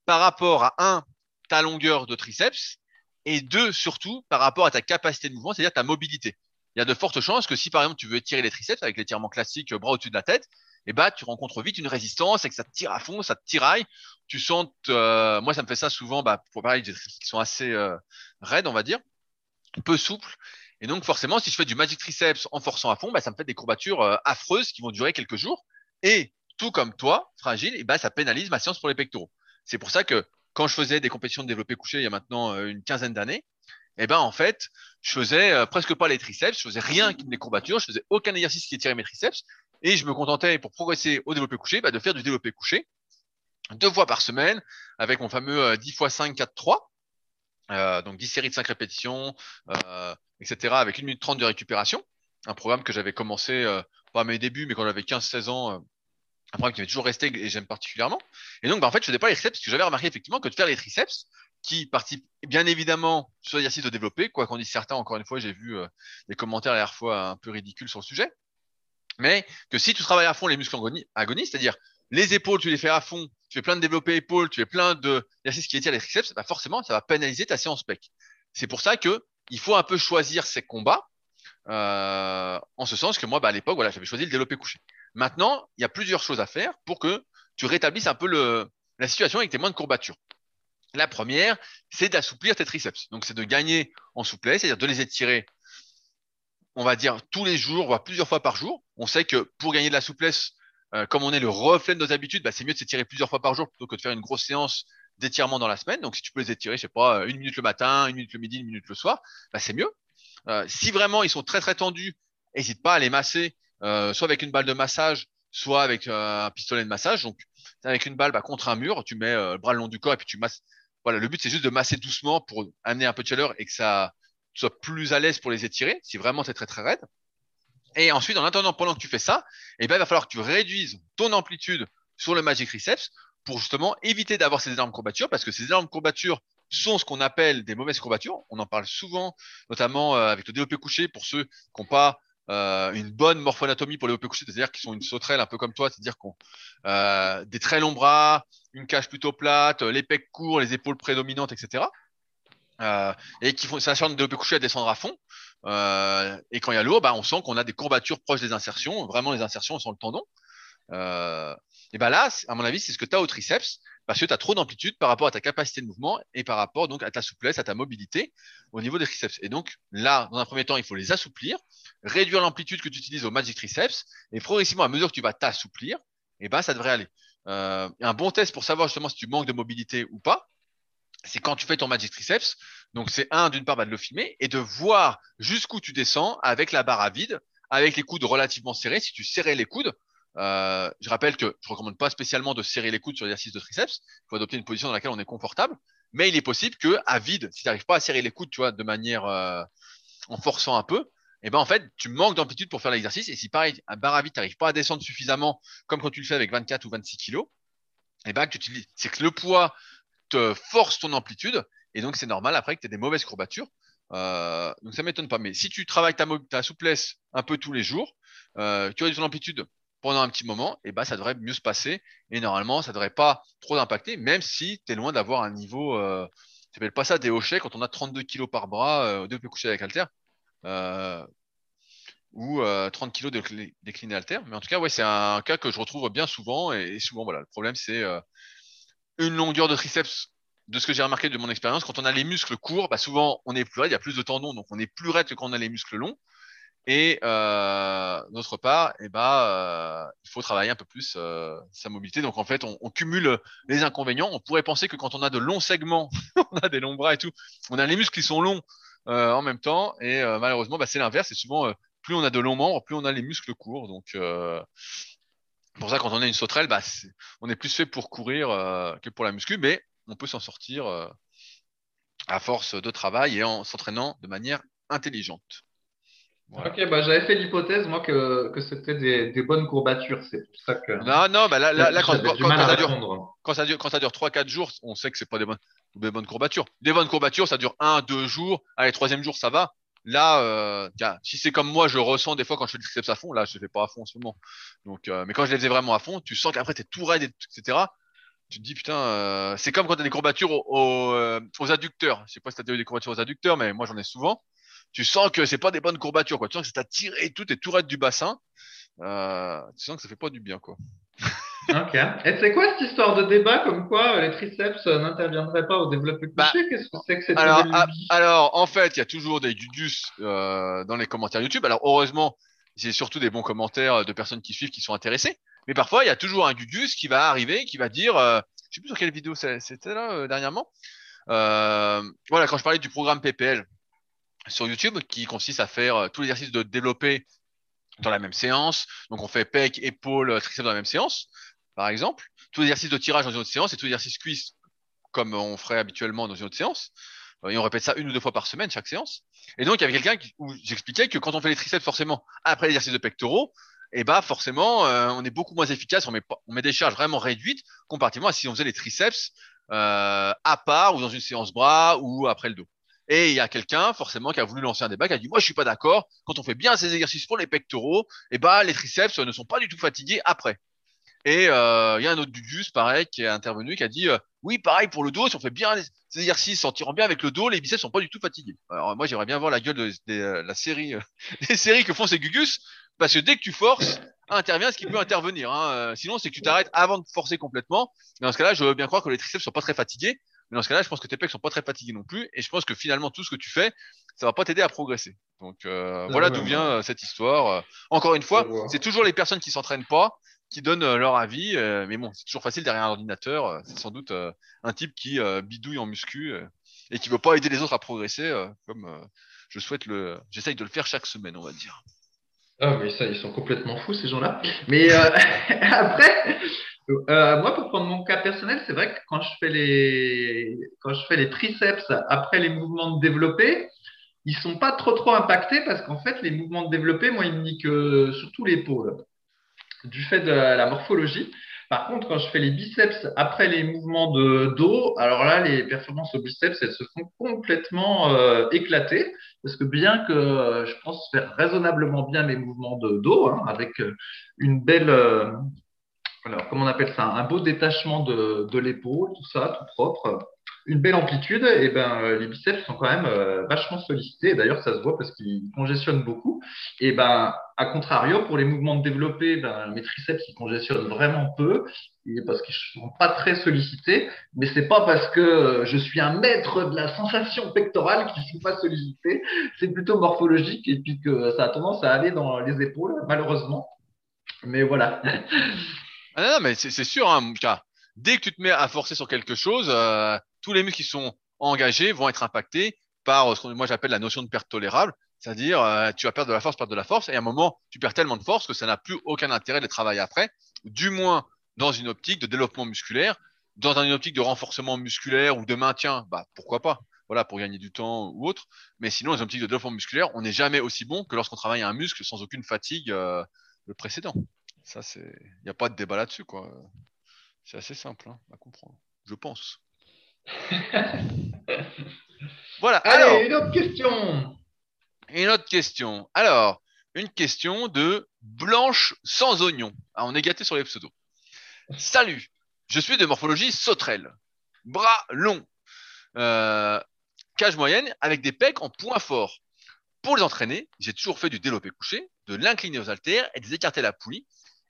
par rapport à un, ta longueur de triceps, et deux, surtout, par rapport à ta capacité de mouvement, c'est-à-dire ta mobilité. Il y a de fortes chances que si par exemple tu veux étirer les triceps avec l'étirement classique bras au-dessus de la tête, eh ben, tu rencontres vite une résistance et que ça te tire à fond, ça te tiraille. Tu sens, euh, moi ça me fait ça souvent, bah, pour pareil, des triceps qui sont assez euh, raides, on va dire, peu souples. Et donc forcément, si je fais du magic triceps en forçant à fond, bah, ça me fait des courbatures euh, affreuses qui vont durer quelques jours. Et tout comme toi, fragile, et eh ben, ça pénalise ma séance pour les pectoraux. C'est pour ça que quand je faisais des compétitions de développé couché il y a maintenant euh, une quinzaine d'années, eh ben en fait, je faisais euh, presque pas les triceps, je faisais rien qui me les courbatures, je faisais aucun exercice qui étirait mes triceps, et je me contentais pour progresser au développé couché, bah, de faire du développé couché deux fois par semaine avec mon fameux 10 x 5 4 3 donc 10 séries de 5 répétitions, euh, etc. avec une minute 30 de récupération. Un programme que j'avais commencé, euh, pas à mes débuts, mais quand j'avais 15-16 ans, euh, un programme qui m'est toujours resté et j'aime particulièrement. Et donc, bah, en fait, je faisais pas les triceps parce que j'avais remarqué effectivement que de faire les triceps, qui participent bien évidemment sur l'exercice de développer, quoi qu'on dise certains, encore une fois, j'ai vu euh, des commentaires la fois un peu ridicules sur le sujet, mais que si tu travailles à fond les muscles agonistes, c'est-à-dire les épaules, tu les fais à fond, tu fais plein de développés épaules, tu fais plein d'exercices qui étirent les triceps, bah forcément, ça va pénaliser ta séance pec. C'est pour ça que il faut un peu choisir ses combats, euh, en ce sens que moi, bah, à l'époque, voilà, j'avais choisi le développé couché. Maintenant, il y a plusieurs choses à faire pour que tu rétablisses un peu la situation avec tes moins de courbatures. La première, c'est d'assouplir tes triceps. Donc, c'est de gagner en souplesse, c'est-à-dire de les étirer, on va dire, tous les jours, voire plusieurs fois par jour. On sait que pour gagner de la souplesse, euh, comme on est le reflet de nos habitudes, bah, c'est mieux de s'étirer plusieurs fois par jour plutôt que de faire une grosse séance d'étirement dans la semaine. Donc, si tu peux les étirer, je sais pas, une minute le matin, une minute le midi, une minute le soir, bah, c'est mieux. Euh, si vraiment ils sont très très tendus, n'hésite pas à les masser, euh, soit avec une balle de massage, soit avec euh, un pistolet de massage. Donc, avec une balle bah, contre un mur, tu mets le bras le long du corps et puis tu masses. Voilà, le but c'est juste de masser doucement pour amener un peu de chaleur et que ça soit plus à l'aise pour les étirer. Si vraiment c'est très très raide. Et ensuite, en attendant, pendant que tu fais ça, eh ben, il va falloir que tu réduises ton amplitude sur le Magic Triceps pour justement éviter d'avoir ces énormes courbatures parce que ces énormes courbatures sont ce qu'on appelle des mauvaises courbatures. On en parle souvent, notamment euh, avec le développé couché pour ceux qui n'ont pas euh, une bonne morphoanatomie pour le développé couché, c'est-à-dire qu'ils sont une sauterelle un peu comme toi, c'est-à-dire qu'on euh, des très longs bras, une cage plutôt plate, les pecs courts, les épaules prédominantes, etc. Euh, et qui font ça de développé couché à descendre à fond. Euh, et quand il y a l'eau, bah, on sent qu'on a des courbatures proches des insertions. Vraiment, les insertions sont le tendon. Euh, et ben là, à mon avis, c'est ce que tu as au triceps parce que tu as trop d'amplitude par rapport à ta capacité de mouvement et par rapport donc à ta souplesse, à ta mobilité au niveau des triceps. Et donc là, dans un premier temps, il faut les assouplir, réduire l'amplitude que tu utilises au magic triceps et progressivement, à mesure que tu vas t'assouplir, et ben ça devrait aller. Euh, un bon test pour savoir justement si tu manques de mobilité ou pas, c'est quand tu fais ton magic triceps. Donc c'est un d'une part bah, de le filmer et de voir jusqu'où tu descends avec la barre à vide, avec les coudes relativement serrés. Si tu serrais les coudes, euh, je rappelle que je recommande pas spécialement de serrer les coudes sur l'exercice de triceps. Il faut adopter une position dans laquelle on est confortable. Mais il est possible que à vide, si tu n'arrives pas à serrer les coudes, tu vois, de manière euh, en forçant un peu, eh ben en fait, tu manques d'amplitude pour faire l'exercice. Et si pareil, à barre à vide, tu n'arrives pas à descendre suffisamment, comme quand tu le fais avec 24 ou 26 kilos, eh ben c'est que le poids te force ton amplitude, et donc c'est normal après que tu aies des mauvaises courbatures. Euh, donc ça m'étonne pas. Mais si tu travailles ta, souplesse un peu tous les jours, euh, tu as ton amplitude pendant un petit moment, et bah, ça devrait mieux se passer. Et normalement, ça devrait pas trop impacter, même si tu es loin d'avoir un niveau, euh, tu pas ça des hochets quand on a 32 kg par bras, euh, deux coucher avec halter, euh, ou 30 euh, kg de décliné halter. Mais en tout cas, ouais, c'est un cas que je retrouve bien souvent. Et, souvent, voilà, le problème, c'est une longueur de triceps. De ce que j'ai remarqué de mon expérience, quand on a les muscles courts, bah souvent on est plus raide, il y a plus de tendons, donc on est plus raide que quand on a les muscles longs. Et euh, d'autre part, eh ben, euh, il faut travailler un peu plus euh, sa mobilité. Donc en fait, on, cumule les inconvénients. On pourrait penser que quand on a de longs segments, on a des longs bras et tout, on a les muscles qui sont longs en même temps. Et malheureusement, bah, c'est l'inverse. C'est souvent plus on a de longs membres, plus on a les muscles courts. Donc pour ça, quand on a une sauterelle, bah, on est plus fait pour courir que pour la muscu, mais on peut s'en sortir à force de travail et en s'entraînant de manière intelligente. Ok, bah, j'avais fait l'hypothèse, moi, que, que c'était des, des, bonnes courbatures. C'est pour ça que. Non, non, bah là, là, quand, quand, quand, ça dure, quand, ça dure, quand ça dure 3-4 jours, on sait que c'est pas des bonnes, des bonnes courbatures. Des bonnes courbatures, ça dure 1-2 jours. Allez, troisième jour, ça va. Là, euh, si c'est comme moi, je ressens des fois quand je fais le triceps à fond, là, je ne fais pas à fond en ce moment. Donc, euh, mais quand je les faisais vraiment à fond, tu sens qu'après, tu es tout raide, etc. tu te dis putain, euh, c'est comme quand tu as des courbatures aux, euh, aux, adducteurs. Je sais pas si tu as eu des courbatures aux adducteurs, mais moi j'en ai souvent. Tu sens que c'est pas des bonnes courbatures, quoi. Tu sens que c'est à tirer tout, et tout raide du bassin. Euh, tu sens que ça fait pas du bien, quoi. ok. Et c'est quoi cette histoire de débat comme quoi les triceps n'interviendraient pas au développé couché? Bah, Qu'est-ce que c'est que cette alors, ah, alors, en fait, il y a toujours des gugus dans les commentaires YouTube. Alors, heureusement, c'est surtout des bons commentaires de personnes qui suivent, qui sont intéressées. Mais parfois, il y a toujours un Gugus qui va arriver, qui va dire, euh, je sais plus sur quelle vidéo c'était là euh, dernièrement. Euh, voilà, quand je parlais du programme PPL sur YouTube, qui consiste à faire euh, tous les exercices de développer dans la même séance. Donc, on fait pec, épaule, triceps dans la même séance, par exemple. Tous les exercices de tirage dans une autre séance et tous les exercices cuisses comme on ferait habituellement dans une autre séance. Et on répète ça une ou deux fois par semaine, chaque séance. Et donc, il y avait quelqu'un où j'expliquais que quand on fait les triceps, forcément, après l'exercice de pectoraux, et bah forcément, euh, on est beaucoup moins efficace, on met, des charges vraiment réduites comparativement à si on faisait les triceps euh, à part ou dans une séance bras ou après le dos. Et il y a quelqu'un forcément qui a voulu lancer un débat qui a dit moi je suis pas d'accord quand on fait bien ces exercices pour les pectoraux et bah les triceps ne sont pas du tout fatigués après. Et euh, il y a un autre Dugus pareil qui est intervenu qui a dit oui pareil pour le dos si on fait bien ces exercices en tirant bien avec le dos les biceps sont pas du tout fatigués. Alors moi j'aimerais bien voir la gueule de, la série des séries que font ces Gugus parce que dès que tu forces, intervient ce qui peut intervenir. Hein. Euh, sinon, c'est que tu t'arrêtes avant de forcer complètement. Mais dans ce cas-là, je veux bien croire que les triceps sont pas très fatigués. Mais dans ce cas-là, je pense que tes pecs sont pas très fatigués non plus. Et je pense que finalement, tout ce que tu fais, ça va pas t'aider à progresser. Donc euh, voilà d'où vient euh, cette histoire. Encore une fois, c'est toujours les personnes qui s'entraînent pas qui donnent leur avis. mais bon, c'est toujours facile derrière un ordinateur. C'est sans doute un type qui bidouille en muscu et qui veut pas aider les autres à progresser, comme je souhaite le, j'essaye de le faire chaque semaine, on va dire. Ah, mais ça, ils sont complètement fous, ces gens-là. Mais euh, après, euh, moi, pour prendre mon cas personnel, c'est vrai que quand je fais les, quand je fais les triceps après les mouvements de développé, ils sont pas trop trop impactés parce qu'en fait, les mouvements de développé, moi, ils me niquent surtout l'épaule du fait de la morphologie. Par contre, quand je fais les biceps après les mouvements de dos, alors là, les performances au biceps, elles se font complètement euh, éclater. Parce que bien que euh, je pense faire raisonnablement bien mes mouvements de dos, hein, avec euh, une belle, alors comment on appelle ça, un beau détachement de l'épaule, tout ça, tout propre, une belle amplitude, et ben euh, les biceps sont quand même euh, vachement sollicités. D'ailleurs, ça se voit parce qu'ils congestionnent beaucoup. Et ben à contrario, pour les mouvements de développé, ben, mes triceps ils congestionnent vraiment peu, parce qu'ils sont pas très sollicités. Mais c'est pas parce que euh, je suis un maître de la sensation pectorale qu'ils sont pas sollicités. C'est plutôt morphologique et puis que ça a tendance à aller dans les épaules, malheureusement. Mais voilà. Ah non, mais c'est sûr, hein, dès que tu te mets à forcer sur quelque chose, euh, tous les muscles qui sont engagés vont être impactés par ce que moi j'appelle la notion de perte tolérable, c'est-à-dire euh, tu vas perdre de la force, perdre de la force, et à un moment tu perds tellement de force que ça n'a plus aucun intérêt de travailler après, du moins dans une optique de développement musculaire, dans une optique de renforcement musculaire ou de maintien, bah pourquoi pas, voilà pour gagner du temps ou autre, mais sinon dans une optique de développement musculaire, on n'est jamais aussi bon que lorsqu'on travaille un muscle sans aucune fatigue euh, le précédent. Ça c'est, il n'y a pas de débat là-dessus quoi. C'est assez simple hein, à comprendre, je pense. voilà. Allez, alors, une autre question. Une autre question. Alors, une question de Blanche sans oignon. Ah, on est gâté sur les pseudos. Salut, je suis de morphologie sauterelle. Bras longs. Euh, cage moyenne avec des pecs en point fort. Pour les entraîner, j'ai toujours fait du développé couché, de l'incliner aux haltères et des écartés à la poulie.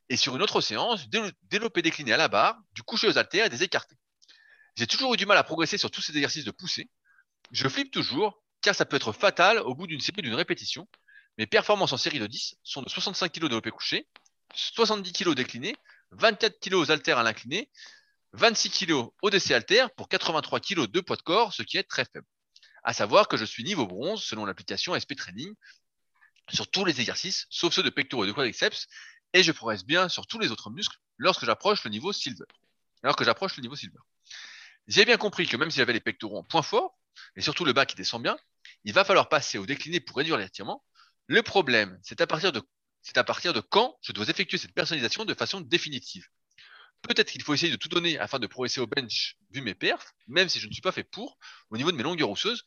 Et sur une autre séance, développé décliné à la barre, du coucher aux haltères et des écartés. J'ai toujours eu du mal à progresser sur tous ces exercices de poussée. Je flippe toujours, car ça peut être fatal au bout d'une série d'une répétition. Mes performances en série de 10 sont de 65 kg développé couché, 70 kg décliné, 24 kg aux haltères à l'incliné, 26 kg au DC haltère pour 83 kg de poids de corps, ce qui est très faible. À savoir que je suis niveau bronze selon l'application SP Training sur tous les exercices, sauf ceux de pectoraux et de quadriceps, et je progresse bien sur tous les autres muscles lorsque j'approche le niveau silver. Alors que j'approche le niveau silver. J'ai bien compris que même si j'avais les pectoraux en point fort, et surtout le bas qui descend bien, il va falloir passer au décliné pour réduire l'étirement. Le problème, c'est à partir de c'est à partir de quand je dois effectuer cette personnalisation de façon définitive. Peut-être qu'il faut essayer de tout donner afin de progresser au bench vu mes perfs, même si je ne suis pas fait pour, au niveau de mes longueurs osseuses,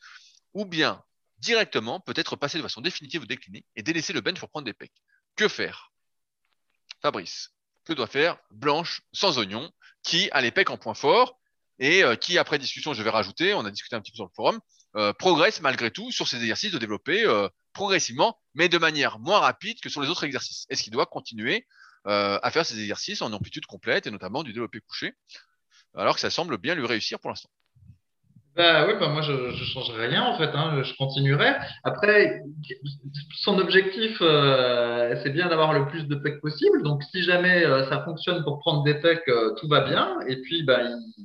ou bien directement peut-être passer de façon définitive au décliné et délaisser le bench pour prendre des pecs. Que faire? Fabrice, que doit faire Blanche sans oignon qui a les pecs en point fort et qui, après discussion, je vais rajouter, on a discuté un petit peu sur le forum, progresse malgré tout sur ces exercices de développer progressivement, mais de manière moins rapide que sur les autres exercices. Est-ce qu'il doit continuer à faire ces exercices en amplitude complète et notamment du développé couché, alors que ça semble bien lui réussir pour l'instant? Bah oui, bah moi je ne changerai rien en fait, hein, je continuerai. Après, son objectif, euh, c'est bien d'avoir le plus de pecs possible. Donc si jamais euh, ça fonctionne pour prendre des pecs, euh, tout va bien. Et puis bah,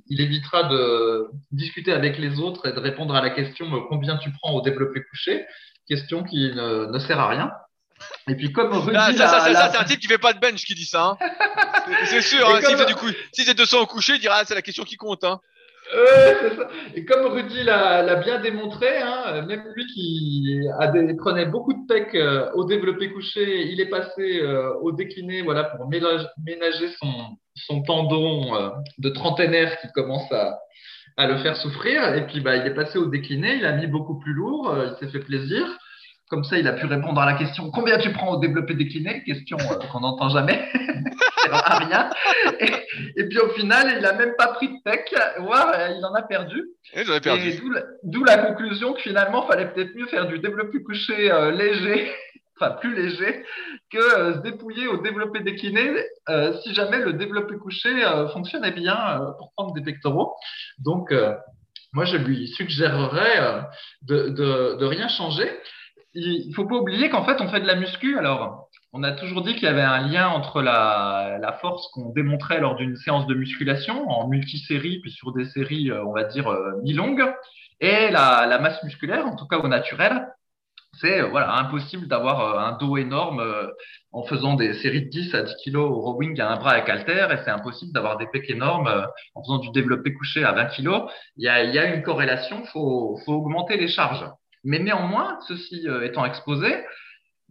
il, évitera de discuter avec les autres et de répondre à la question combien tu prends au développé couché, question qui ne, ne sert à rien. Et puis comme Rudy ah, ça, ça, ça, c'est un type qui fait pas de bench qui dit ça. Hein. c'est sûr. Hein, si, du coup, si c'est 200 au coucher, il dira ah, c'est la question qui compte. Hein. Et comme Rudy l'a bien démontré, hein, même lui qui a des, prenait beaucoup de pecs euh, au développé couché, il est passé euh, au décliné voilà, pour ménager son, son tendon euh, de trentenaire qui commence à, à, le faire souffrir. Et puis bah, il est passé au décliné, il a mis beaucoup plus lourd, il s'est fait plaisir. Comme ça, il a pu répondre à la question combien tu prends au développé décliné? Question qu'on n'entend jamais. rien. Et, puis au final, il n'a même pas pris de tech, voire il en a perdu. Et, perdu. d'où la, conclusion que finalement, il fallait peut-être mieux faire du développé couché euh, léger, enfin plus léger, que euh, se dépouiller au développé décliné euh, si jamais le développé couché fonctionnait bien pour prendre des pectoraux. Donc, moi, je lui suggérerais de, de, de rien changer il ne faut pas oublier qu'en fait, on fait de la muscu. Alors, on a toujours dit qu'il y avait un lien entre la, force qu'on démontrait lors d'une séance de musculation en multisérie, puis sur des séries, euh, on va dire, euh, mi-longues, et la, masse musculaire, en tout cas au naturel. C'est euh, voilà, impossible d'avoir un dos énorme en faisant des séries de 10 à 10 kg au rowing à un bras avec halter, et c'est impossible d'avoir des pecs énormes en faisant du développé couché à 20 kg. Il y a, une corrélation, il faut, faut augmenter les charges. Mais néanmoins, ceci étant exposé,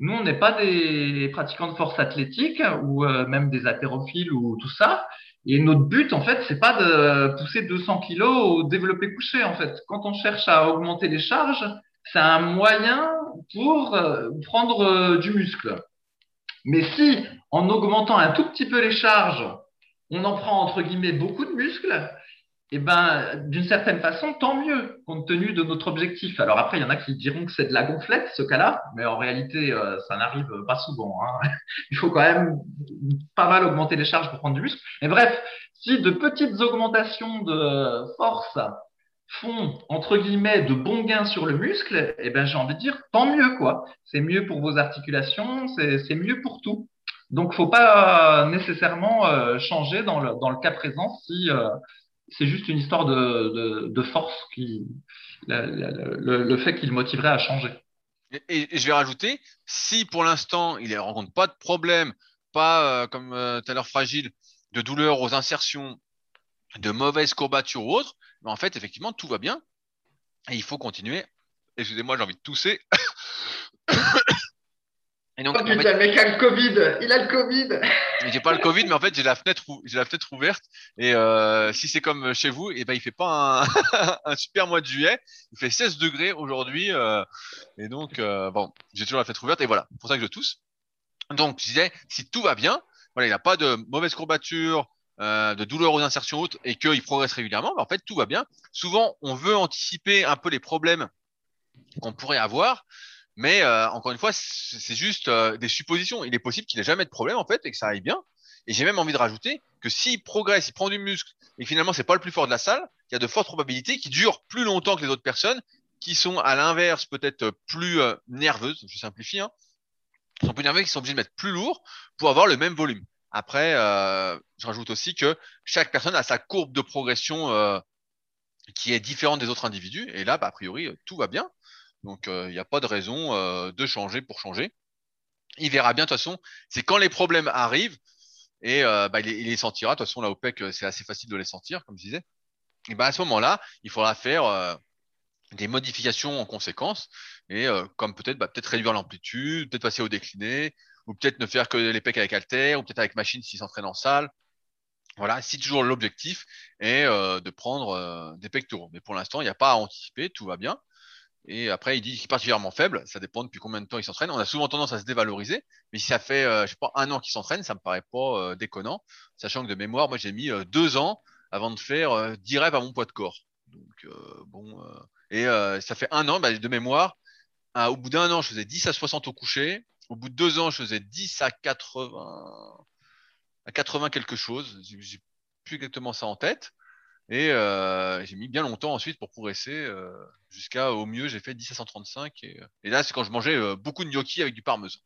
nous, on n'est pas des pratiquants de force athlétique ou euh, même des haltérophiles ou tout ça. Et notre but, en fait, c'est pas de pousser 200 kilos au développé couché. En fait, quand on cherche à augmenter les charges, c'est un moyen pour euh, prendre euh, du muscle. Mais si, en augmentant un tout petit peu les charges, on en prend entre guillemets beaucoup de muscles, eh ben, d'une certaine façon, tant mieux, compte tenu de notre objectif. Alors après, il y en a qui diront que c'est de la gonflette, ce cas-là, mais en réalité, euh, ça n'arrive pas souvent. Hein. Il faut quand même pas mal augmenter les charges pour prendre du muscle. Mais bref, si de petites augmentations de force font, entre guillemets, de bons gains sur le muscle, eh ben, j'ai envie de dire, tant mieux, quoi. C'est mieux pour vos articulations, c'est mieux pour tout. Donc, faut pas nécessairement euh, changer dans le, cas présent si euh, c'est juste une histoire de, force le, fait qu'il motiverait à changer. Et, je vais rajouter, si pour l'instant il ne rencontre pas de problème, pas euh, comme euh, tout à l'heure fragile, de douleur aux insertions, de mauvaises courbatures ou autres, ben, en fait effectivement tout va bien et il faut continuer. Excusez-moi, j'ai envie de tousser. Et donc, oh putain, le mec a le Covid, il a le Covid. J'ai pas le Covid, mais en fait j'ai la fenêtre, j'ai la fenêtre ouverte. Et euh, si c'est comme chez vous, et eh ben il fait pas un, un, super mois de juillet. Il fait 16 degrés aujourd'hui. Euh, et donc euh, bon, j'ai toujours la fenêtre ouverte et voilà, c'est pour ça que je tousse. Donc je disais, si tout va bien, voilà, il n'a pas de mauvaise courbature, de douleurs aux insertions hautes et qu'il progresse régulièrement, ben, en fait tout va bien. Souvent, on veut anticiper un peu les problèmes qu'on pourrait avoir. Mais euh, encore une fois, c'est juste euh, des suppositions. Il est possible qu'il n'ait jamais de problème en fait et que ça aille bien. Et j'ai même envie de rajouter que s'il progresse, il prend du muscle et que finalement c'est pas le plus fort de la salle, il y a de fortes probabilités qu'il dure plus longtemps que les autres personnes qui sont à l'inverse peut-être plus euh, nerveuses. Je simplifie. Hein, sont plus nerveuses, qui sont obligés de mettre plus lourd pour avoir le même volume. Après, je rajoute aussi que chaque personne a sa courbe de progression qui est différente des autres individus. Et là, bah, a priori, tout va bien. Donc, il euh, n'y a pas de raison euh, de changer pour changer. Il verra bien, de toute façon, c'est quand les problèmes arrivent, et euh, bah, il, les sentira. De toute façon, la OPEC, c'est assez facile de les sentir, comme je disais. Et bah, à ce moment-là, il faudra faire des modifications en conséquence, et comme peut-être bah, peut-être réduire l'amplitude, peut-être passer au décliné, ou peut-être ne faire que les pecs avec halter, ou peut-être avec machine s'il s'entraîne en salle. Voilà, si toujours l'objectif est de prendre des pectoraux. Mais pour l'instant, il n'y a pas à anticiper, tout va bien. Et après, il dit qu'il est particulièrement faible. Ça dépend depuis combien de temps il s'entraîne. On a souvent tendance à se dévaloriser. Mais si ça fait, euh, je sais pas, un an qu'il s'entraîne, ça me paraît pas euh, déconnant. Sachant que de mémoire, moi, j'ai mis euh, deux ans avant de faire 10 rêves à mon poids de corps. Donc, bon. et ça fait un an, bah, de mémoire. au bout d'un an, je faisais 10 à 60 au coucher. Au bout de deux ans, je faisais 10 à 80, à 80 quelque chose. J'ai plus exactement ça en tête. Et euh, j'ai mis bien longtemps ensuite pour progresser. Euh, jusqu'à, au mieux, j'ai fait 10 à 135. Et, euh, et là, c'est quand je mangeais beaucoup de gnocchi avec du parmesan.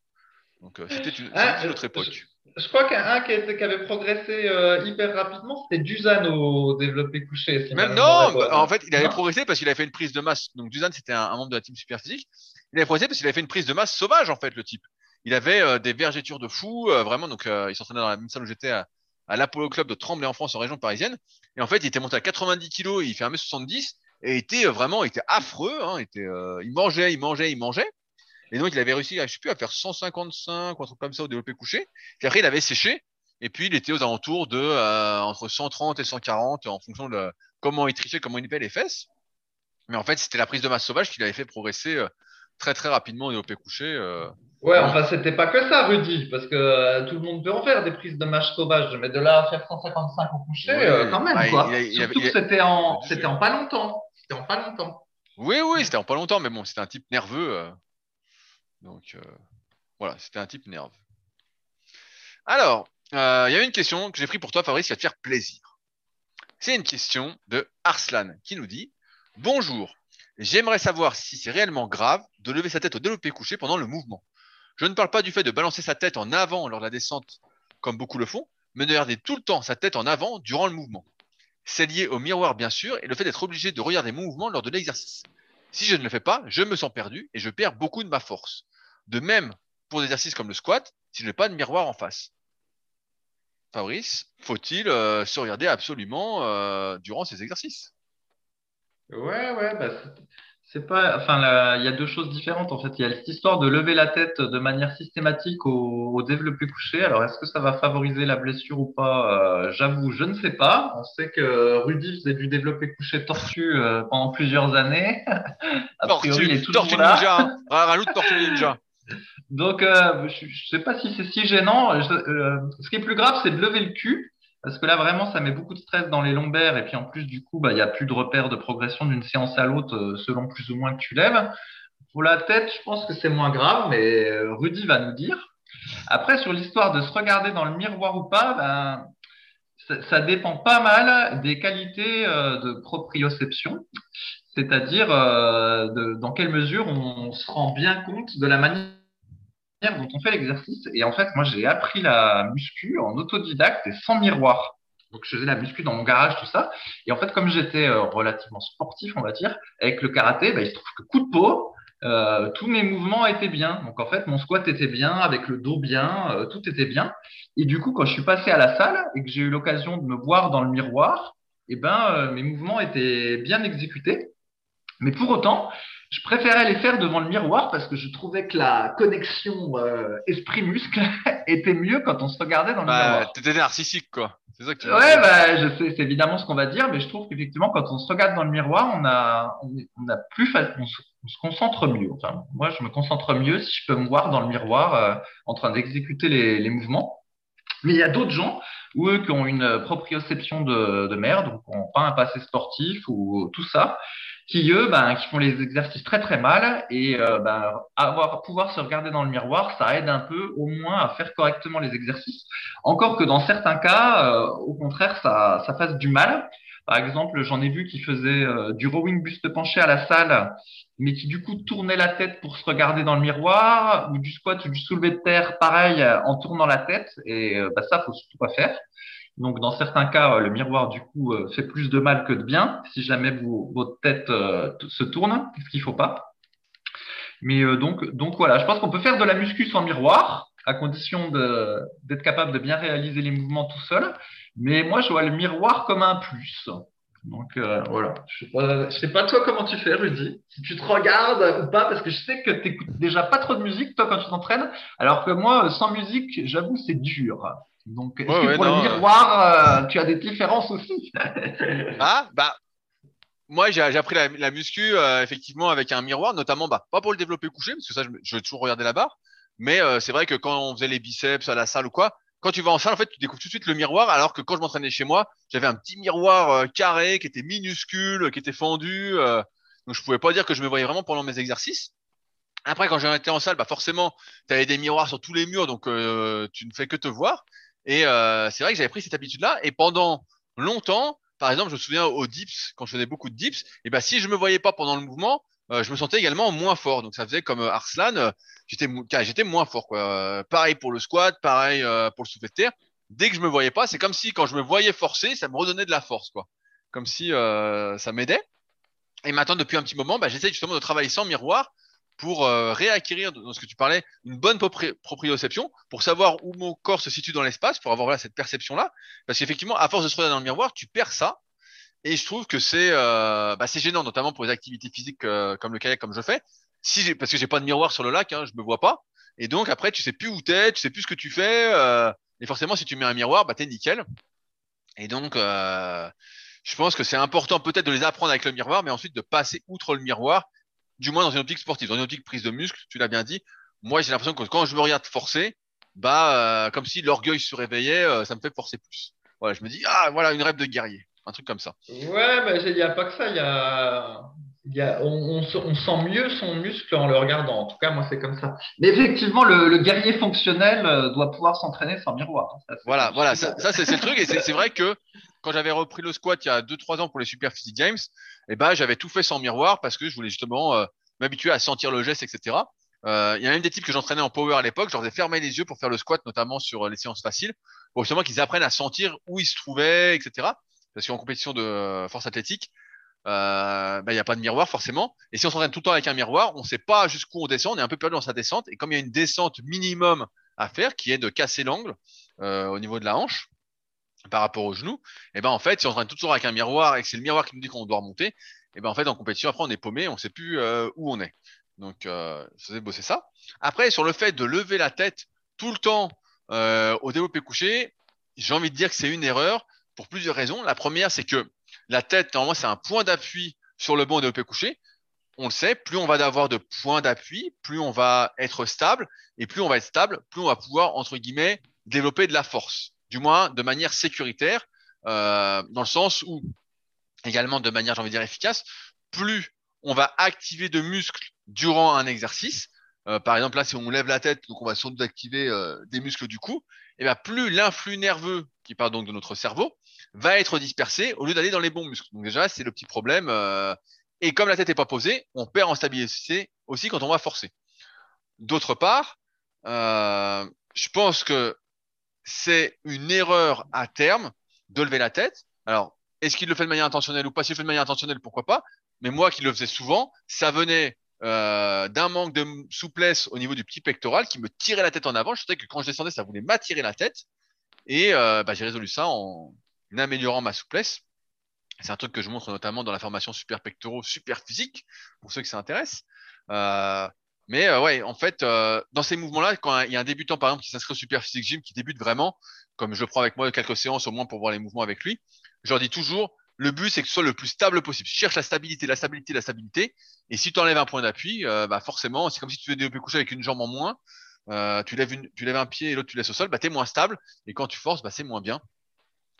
Donc, c'était une, ah, autre époque. Je, crois qu'un qui, qui, avait progressé hyper rapidement, c'était Dusan au développé couché. Même non, bah, en fait, il avait progressé parce qu'il avait fait une prise de masse. Donc, Dusan, c'était un, membre de la team super physique. Il avait progressé parce qu'il avait fait une prise de masse sauvage, en fait, le type. Il avait des vergetures de fou, vraiment. Donc, il s'entraînait dans la même salle où j'étais à, à l'Apollo Club de Tremblay en France, en région parisienne. Et en fait, il était monté à 90 kilos, il fait 1m70 et était euh, vraiment, il était affreux. Hein, était, euh, il mangeait, il mangeait, il mangeait. Et donc, il avait réussi, je sais plus, à faire 155 ou un truc comme ça au développé couché. Puis après, il avait séché. Et puis, il était aux alentours de euh, entre 130 et 140 en fonction de comment il trichait, comment il paie les fesses. Mais en fait, c'était la prise de masse sauvage qui l'avait fait progresser très très rapidement au développé couché. Ouais, enfin, c'était pas que ça, Rudy, parce que euh, tout le monde peut en faire des prises de match sauvage, mais de là à faire 155 au coucher, euh, quand même, quoi. Surtout que c'était en, c'était en pas longtemps. C'était en pas longtemps. Oui, oui, c'était en pas longtemps, mais bon, c'était un type nerveux. Euh. Donc, voilà, c'était un type nerveux. Alors, il y a une question que j'ai pris pour toi, Fabrice, qui va te faire plaisir. C'est une question de Arslan qui nous dit Bonjour, j'aimerais savoir si c'est réellement grave de lever sa tête au développé couché pendant le mouvement. Je ne parle pas du fait de balancer sa tête en avant lors de la descente, comme beaucoup le font, mais de garder tout le temps sa tête en avant durant le mouvement. C'est lié au miroir, bien sûr, et le fait d'être obligé de regarder mon mouvement lors de l'exercice. Si je ne le fais pas, je me sens perdu et je perds beaucoup de ma force. De même pour des exercices comme le squat, si je n'ai pas de miroir en face. Fabrice, faut-il euh, se regarder absolument euh, durant ces exercices? Ouais, ouais, bah, c'est pas, enfin, il y a deux choses différentes en fait. Il y a cette histoire de lever la tête de manière systématique au, développé couché. Alors, est-ce que ça va favoriser la blessure ou pas? Euh, J'avoue, je ne sais pas. On sait que Rudy faisait du développé couché tortu euh, pendant plusieurs années. A priori, il est tortue là. ninja. Hein. Rajoute tortue ninja. Donc, euh, je, ne sais pas si c'est si gênant. ce qui est plus grave, c'est de lever le cul. Parce que là, vraiment, ça met beaucoup de stress dans les lombaires. Et puis, en plus, du coup, bah, il n'y a plus de repères de progression d'une séance à l'autre euh, selon plus ou moins que tu lèves. Pour la tête, je pense que c'est moins grave, mais euh, Rudy va nous dire. Après, sur l'histoire de se regarder dans le miroir ou pas, ben, ça, dépend pas mal des qualités euh, de proprioception, c'est-à-dire dans quelle mesure on se rend bien compte de la manière dont on fait l'exercice. Et en fait, moi, j'ai appris la muscu en autodidacte et sans miroir. Donc, je faisais la muscu dans mon garage, tout ça. Et en fait, comme j'étais euh, relativement sportif, on va dire, avec le karaté, bah, il se trouve que coup de peau, euh, tous mes mouvements étaient bien. Donc, en fait, mon squat était bien, avec le dos bien, euh, tout était bien. Et du coup, quand je suis passé à la salle et que j'ai eu l'occasion de me voir dans le miroir, eh ben, mes mouvements étaient bien exécutés. Mais pour autant, je préférais les faire devant le miroir parce que je trouvais que la connexion euh, esprit-muscle était mieux quand on se regardait dans le bah, miroir. T'étais narcissique, quoi. C'est ça que tu Ouais, bah, je sais, c'est évidemment ce qu'on va dire, mais je trouve qu'effectivement, quand on se regarde dans le miroir, on a, on, a plus, on se, concentre mieux. Enfin, moi, je me concentre mieux si je peux me voir dans le miroir euh, en train d'exécuter les, les mouvements. Mais il y a d'autres gens, ou eux qui ont une proprioception de, de merde, donc qui n'ont pas un passé sportif ou tout ça, qui eux, ben, qui font les exercices très très mal et euh, ben, avoir pouvoir se regarder dans le miroir, ça aide un peu au moins à faire correctement les exercices. Encore que dans certains cas, euh, au contraire, ça, ça fasse du mal. Par exemple, j'en ai vu qui faisaient euh, du rowing buste penché à la salle, mais qui du coup tournaient la tête pour se regarder dans le miroir, ou du squat ou du soulevé de terre, pareil, en tournant la tête. Et ben, ça, faut surtout pas faire. Donc, dans certains cas, le miroir, du coup, euh, fait plus de mal que de bien si jamais votre tête euh, se tourne, ce qu'il ne faut pas. Mais euh, donc, donc voilà, je pense qu'on peut faire de la muscu sans miroir, à condition d'être capable de bien réaliser les mouvements tout seul. Mais moi, je vois le miroir comme un plus. Donc voilà. Je ne sais, pas toi comment tu fais, Rudy? Si tu te regardes ou pas, parce que je sais que tu n'écoutes déjà pas trop de musique, toi, quand tu t'entraînes. Alors que moi, sans musique, j'avoue, c'est dur. Donc, que pour le miroir, euh, tu as des différences aussi Ah, bah, moi, j'ai appris la, la muscu euh, effectivement avec un miroir, notamment bah, pas pour le développer couché, parce que ça, je, je vais toujours regarder la barre. Mais euh, c'est vrai que quand on faisait les biceps à la salle ou quoi, quand tu vas en salle, en fait, tu découvres tout de suite le miroir, alors que quand je m'entraînais chez moi, j'avais un petit miroir euh, carré qui était minuscule, qui était fendu. donc, je pouvais pas dire que je me voyais vraiment pendant mes exercices. Après, quand j'étais en salle, bah forcément, tu avais des miroirs sur tous les murs, donc tu ne fais que te voir. Et c'est vrai que j'avais pris cette habitude-là. Et pendant longtemps, par exemple, je me souviens aux dips, quand je faisais beaucoup de dips, et ben si je me voyais pas pendant le mouvement, euh, je me sentais également moins fort. Donc ça faisait comme euh, Arslan, euh, j'étais j'étais moins fort quoi. pareil pour le squat, pareil pour le soufflet de terre. Dès que je me voyais pas, c'est comme si quand je me voyais forcer, ça me redonnait de la force quoi. Comme si ça m'aidait. Et maintenant depuis un petit moment, bah, j'essaie justement de travailler sans miroir pour réacquérir, dans ce que tu parlais, une bonne proprioception, pour savoir où mon corps se situe dans l'espace, pour avoir voilà, cette perception-là. Parce qu'effectivement, à force de se regarder dans le miroir, tu perds ça. Et je trouve que c'est euh, bah, gênant, notamment pour les activités physiques euh, comme le kayak, comme je fais. Si parce que j'ai pas de miroir sur le lac, hein, je me vois pas. Et donc après, tu sais plus où t'es, tu sais plus ce que tu fais. Euh, et forcément, si tu mets un miroir, bah t'es nickel. Et donc, euh, je pense que c'est important peut-être de les apprendre avec le miroir, mais ensuite de passer outre le miroir du moins dans une optique sportive, dans une optique prise de muscle, tu l'as bien dit. Moi, j'ai l'impression que quand je me regarde forcer, bah, euh, comme si l'orgueil se réveillait, euh, ça me fait forcer plus. Voilà, je me dis, ah, voilà, une rêve de guerrier. Un truc comme ça. Ouais, il n'y a pas que ça. Il y a, y a, on, on, sent mieux son muscle en le regardant. En tout cas, moi, c'est comme ça. Mais effectivement, le, le guerrier fonctionnel euh, doit pouvoir s'entraîner sans miroir. Ça, voilà, voilà. Ça, ça c'est le truc. Et c'est vrai que quand j'avais repris le squat il y a 2-3 ans pour les Super Physique Games, eh ben, j'avais tout fait sans miroir parce que je voulais justement euh, m'habituer à sentir le geste, etc. Euh, il y a même des types que j'entraînais en power à l'époque, je leur faisais fermer les yeux pour faire le squat, notamment sur euh, les séances faciles, pour justement qu'ils apprennent à sentir où ils se trouvaient, etc. Parce qu'en compétition de force athlétique, euh, ben, il n'y a pas de miroir forcément. Et si on s'entraîne tout le temps avec un miroir, on ne sait pas jusqu'où on descend, on est un peu perdu dans sa descente. Et comme il y a une descente minimum à faire, qui est de casser l'angle euh, au niveau de la hanche, par rapport au genou, et eh ben en fait, si on train toujours avec un miroir et que c'est le miroir qui nous dit qu'on doit remonter, et eh ben en fait en compétition après on est paumé, on sait plus euh, où on est. Donc euh, faisais bosser ça. Après sur le fait de lever la tête tout le temps euh, au développé couché, j'ai envie de dire que c'est une erreur pour plusieurs raisons. La première, c'est que la tête normalement c'est un point d'appui sur le banc au développé couché. On le sait, plus on va avoir de points d'appui, plus on va être stable, et plus on va être stable, plus on va pouvoir entre guillemets développer de la force du moins de manière sécuritaire, euh, dans le sens où, également de manière, j'ai envie de dire, efficace, plus on va activer de muscles durant un exercice, euh, par exemple là si on lève la tête, donc on va surtout activer euh, des muscles du cou, et bien plus l'influx nerveux, qui part donc de notre cerveau, va être dispersé au lieu d'aller dans les bons muscles. Donc déjà c'est le petit problème. et comme la tête n'est pas posée, on perd en stabilité aussi quand on va forcer. D'autre part, je pense que c'est une erreur à terme de lever la tête. Alors, est-ce qu'il le fait de manière intentionnelle ou pas? S'il le fait de manière intentionnelle, pourquoi pas? Mais moi qui le faisais souvent, ça venait euh, d'un manque de souplesse au niveau du petit pectoral qui me tirait la tête en avant. Je savais que quand je descendais, ça voulait m'attirer la tête. Et euh, bah, j'ai résolu ça en améliorant ma souplesse. C'est un truc que je montre notamment dans la formation super pectoraux, super physique, pour ceux qui s'intéressent. Euh, mais euh, ouais, en fait, euh, dans ces mouvements-là, quand il y a un débutant, par exemple, qui s'inscrit au Super Physique Gym, qui débute vraiment, comme je prends avec moi quelques séances au moins pour voir les mouvements avec lui, je leur dis toujours, le but, c'est que ce soit le plus stable possible. Je cherche la stabilité, la stabilité, la stabilité. Et si tu enlèves un point d'appui, euh, bah forcément, c'est comme si tu faisais développer coucher avec une jambe en moins. tu, lèves une, tu lèves un pied et l'autre tu laisses au sol, bah, tu es moins stable. Et quand tu forces, bah, c'est moins bien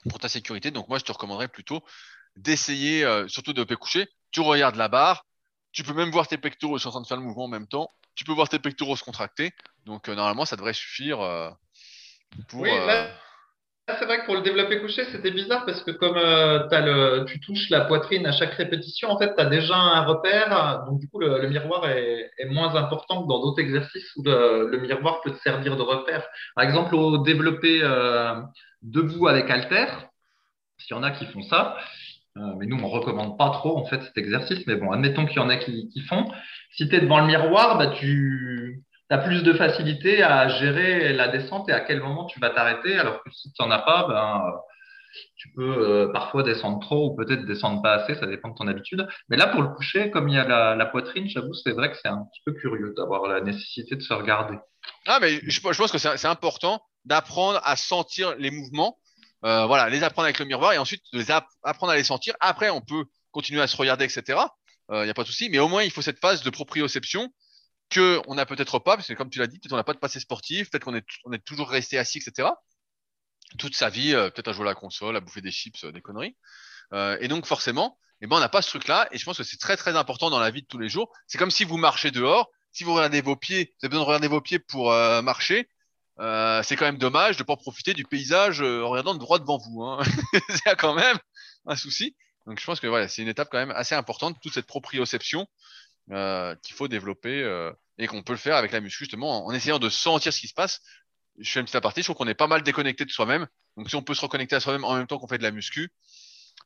pour ta sécurité. Donc moi, je te recommanderais plutôt d'essayer, surtout de coucher. Tu regardes la barre. Tu peux même voir tes pectoraux, je suis en train de faire le mouvement en même temps tu peux voir tes pectoraux se contracter. Donc euh, normalement, ça devrait suffire euh, pour. Oui, euh, c'est vrai que pour le développer couché, c'était bizarre parce que comme as le, tu touches la poitrine à chaque répétition, en fait, tu as déjà un repère. Donc, du coup, le, miroir est, moins important que dans d'autres exercices où le, miroir peut te servir de repère. Par exemple, au développé debout avec halter, s'il y en a qui font ça, mais nous, on ne recommande pas trop en fait cet exercice. Mais bon, admettons qu'il y en a qui, qui font si tu es devant le miroir, bah, tu as plus de facilité à gérer la descente et à quel moment tu vas t'arrêter. Alors que si tu n'en as pas, ben, tu peux euh, parfois descendre trop ou peut-être descendre pas assez, ça dépend de ton habitude. Mais là, pour le coucher, comme il y a la, poitrine, j'avoue, c'est vrai que c'est un petit peu curieux d'avoir la nécessité de se regarder. Ah, mais je, pense que c'est important d'apprendre à sentir les mouvements. Euh, voilà, les apprendre avec le miroir et ensuite les apprendre à les sentir. Après, on peut continuer à se regarder, etc. Il n'y a pas de souci. Mais au moins, il faut cette phase de proprioception que on n'a peut-être pas, parce que comme tu l'as dit, peut-être on n'a pas de passé sportif, peut-être qu'on est, on est toujours resté assis, etc. Toute sa vie, peut-être à jouer à la console, à bouffer des chips, des conneries. et donc forcément, eh ben, on n'a pas ce truc-là. Et je pense que c'est très très important dans la vie de tous les jours. C'est comme si vous marchez dehors. Si vous regardez vos pieds, vous avez besoin de regarder vos pieds pour marcher. Euh, c'est quand même dommage de pas profiter du paysage euh, en regardant droit devant vous. Hein. c'est quand même un souci. Donc je pense que voilà, c'est une étape quand même assez importante, toute cette proprioception euh, qu'il faut développer euh, et qu'on peut le faire avec la muscu justement en, essayant de sentir ce qui se passe. Je fais une petite aparté, je trouve qu'on est pas mal déconnecté de soi-même. Donc si on peut se reconnecter à soi-même en même temps qu'on fait de la muscu,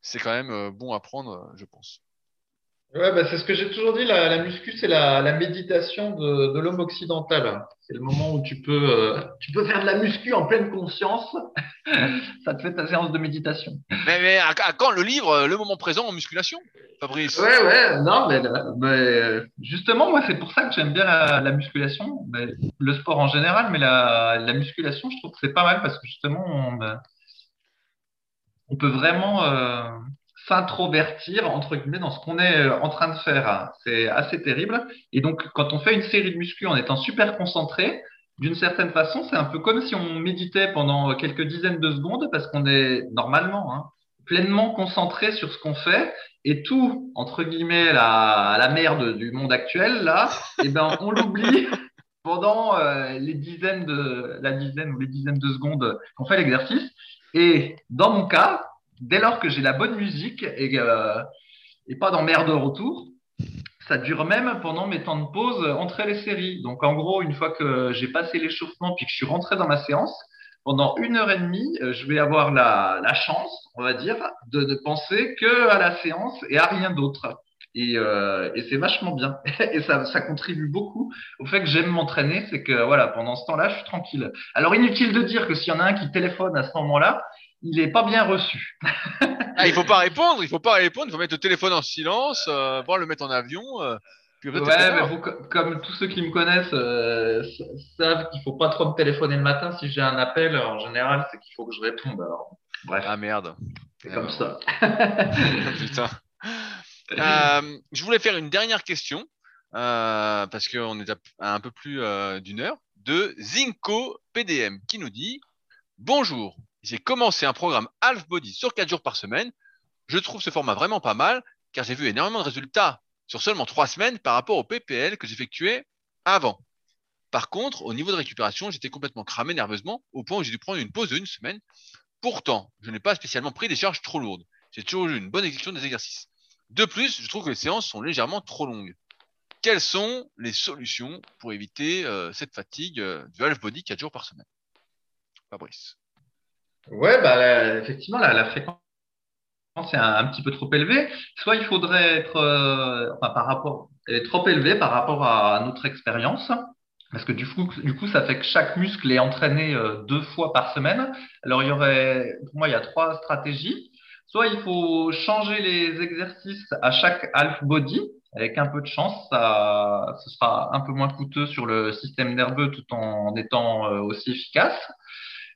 c'est quand même bon à prendre, je pense. Ouais, bah, c'est ce que j'ai toujours dit, la, la muscu, c'est la, la, méditation de, de l'homme occidental. C'est le moment où tu peux, euh, tu peux faire de la muscu en pleine conscience. ça te fait ta séance de méditation. Mais, mais à, quand le livre Le moment présent en musculation, Fabrice? Ouais, ouais, non, mais, mais justement, moi, c'est pour ça que j'aime bien la, la musculation. Mais, le sport en général, mais la, la musculation, je trouve que c'est pas mal parce que justement, on, on peut vraiment. Euh, s'introvertir entre guillemets dans ce qu'on est euh, en train de faire. C'est assez terrible. Et donc, quand on fait une série de muscu en étant super concentré, d'une certaine façon, c'est un peu comme si on méditait pendant quelques dizaines de secondes parce qu'on est normalement hein, pleinement concentré sur ce qu'on fait et tout entre guillemets la, la merde du monde actuel là, et eh ben on l'oublie pendant euh, les dizaines de la dizaine ou les dizaines de secondes qu'on fait l'exercice. Et dans mon cas, dès lors que j'ai la bonne musique et, euh, et pas d'emmerde retour, ça dure même pendant mes temps de pause entre les séries. Donc en gros, une fois que j'ai passé l'échauffement puis que je suis rentré dans ma séance, pendant une heure et demie, euh, je vais avoir la, chance, on va dire, de ne penser que à la séance et à rien d'autre. Et, euh, c'est vachement bien. et ça, ça contribue beaucoup au fait que j'aime m'entraîner. C'est que voilà, pendant ce temps-là, je suis tranquille. Alors inutile de dire que s'il y en a un qui téléphone à ce moment-là, il n'est pas bien reçu. ah, il faut pas répondre, il faut pas répondre, il faut mettre le téléphone en silence, euh, le mettre en avion. Euh, puis ouais, mais vous, comme tous ceux qui me connaissent euh, savent qu'il faut pas trop me téléphoner le matin. Si j'ai un appel, en général, c'est qu'il faut que je réponde. Alors, bref. Ah merde. C'est comme ça. Putain. Euh, je voulais faire une dernière question parce qu'on est à un peu plus d'une heure de Zinco PDM qui nous dit Bonjour, j'ai commencé un programme half body sur 4 jours par semaine. Je trouve ce format vraiment pas mal car j'ai vu énormément de résultats sur seulement 3 semaines par rapport au PPL que j'effectuais avant. Par contre, au niveau de récupération, j'étais complètement cramé nerveusement au point où j'ai dû prendre une pause de une semaine. Pourtant, je n'ai pas spécialement pris des charges trop lourdes. J'ai toujours eu une bonne exécution des exercices. De plus, je trouve que les séances sont légèrement trop longues. Quelles sont les solutions pour éviter euh, cette fatigue euh, du half body 4 jours par semaine? Fabrice. Ouais, bah, effectivement, la, fréquence est un, petit peu trop élevée. Soit il faudrait être, euh, enfin, par rapport, est trop élevé par rapport à notre expérience. Parce que du coup, du coup, ça fait que chaque muscle est entraîné euh, deux fois par semaine. Alors, il y aurait, pour moi, il y a trois stratégies. Soit il faut changer les exercices à chaque half body. Avec un peu de chance, ça, ce sera un peu moins coûteux sur le système nerveux tout en étant euh, aussi efficace.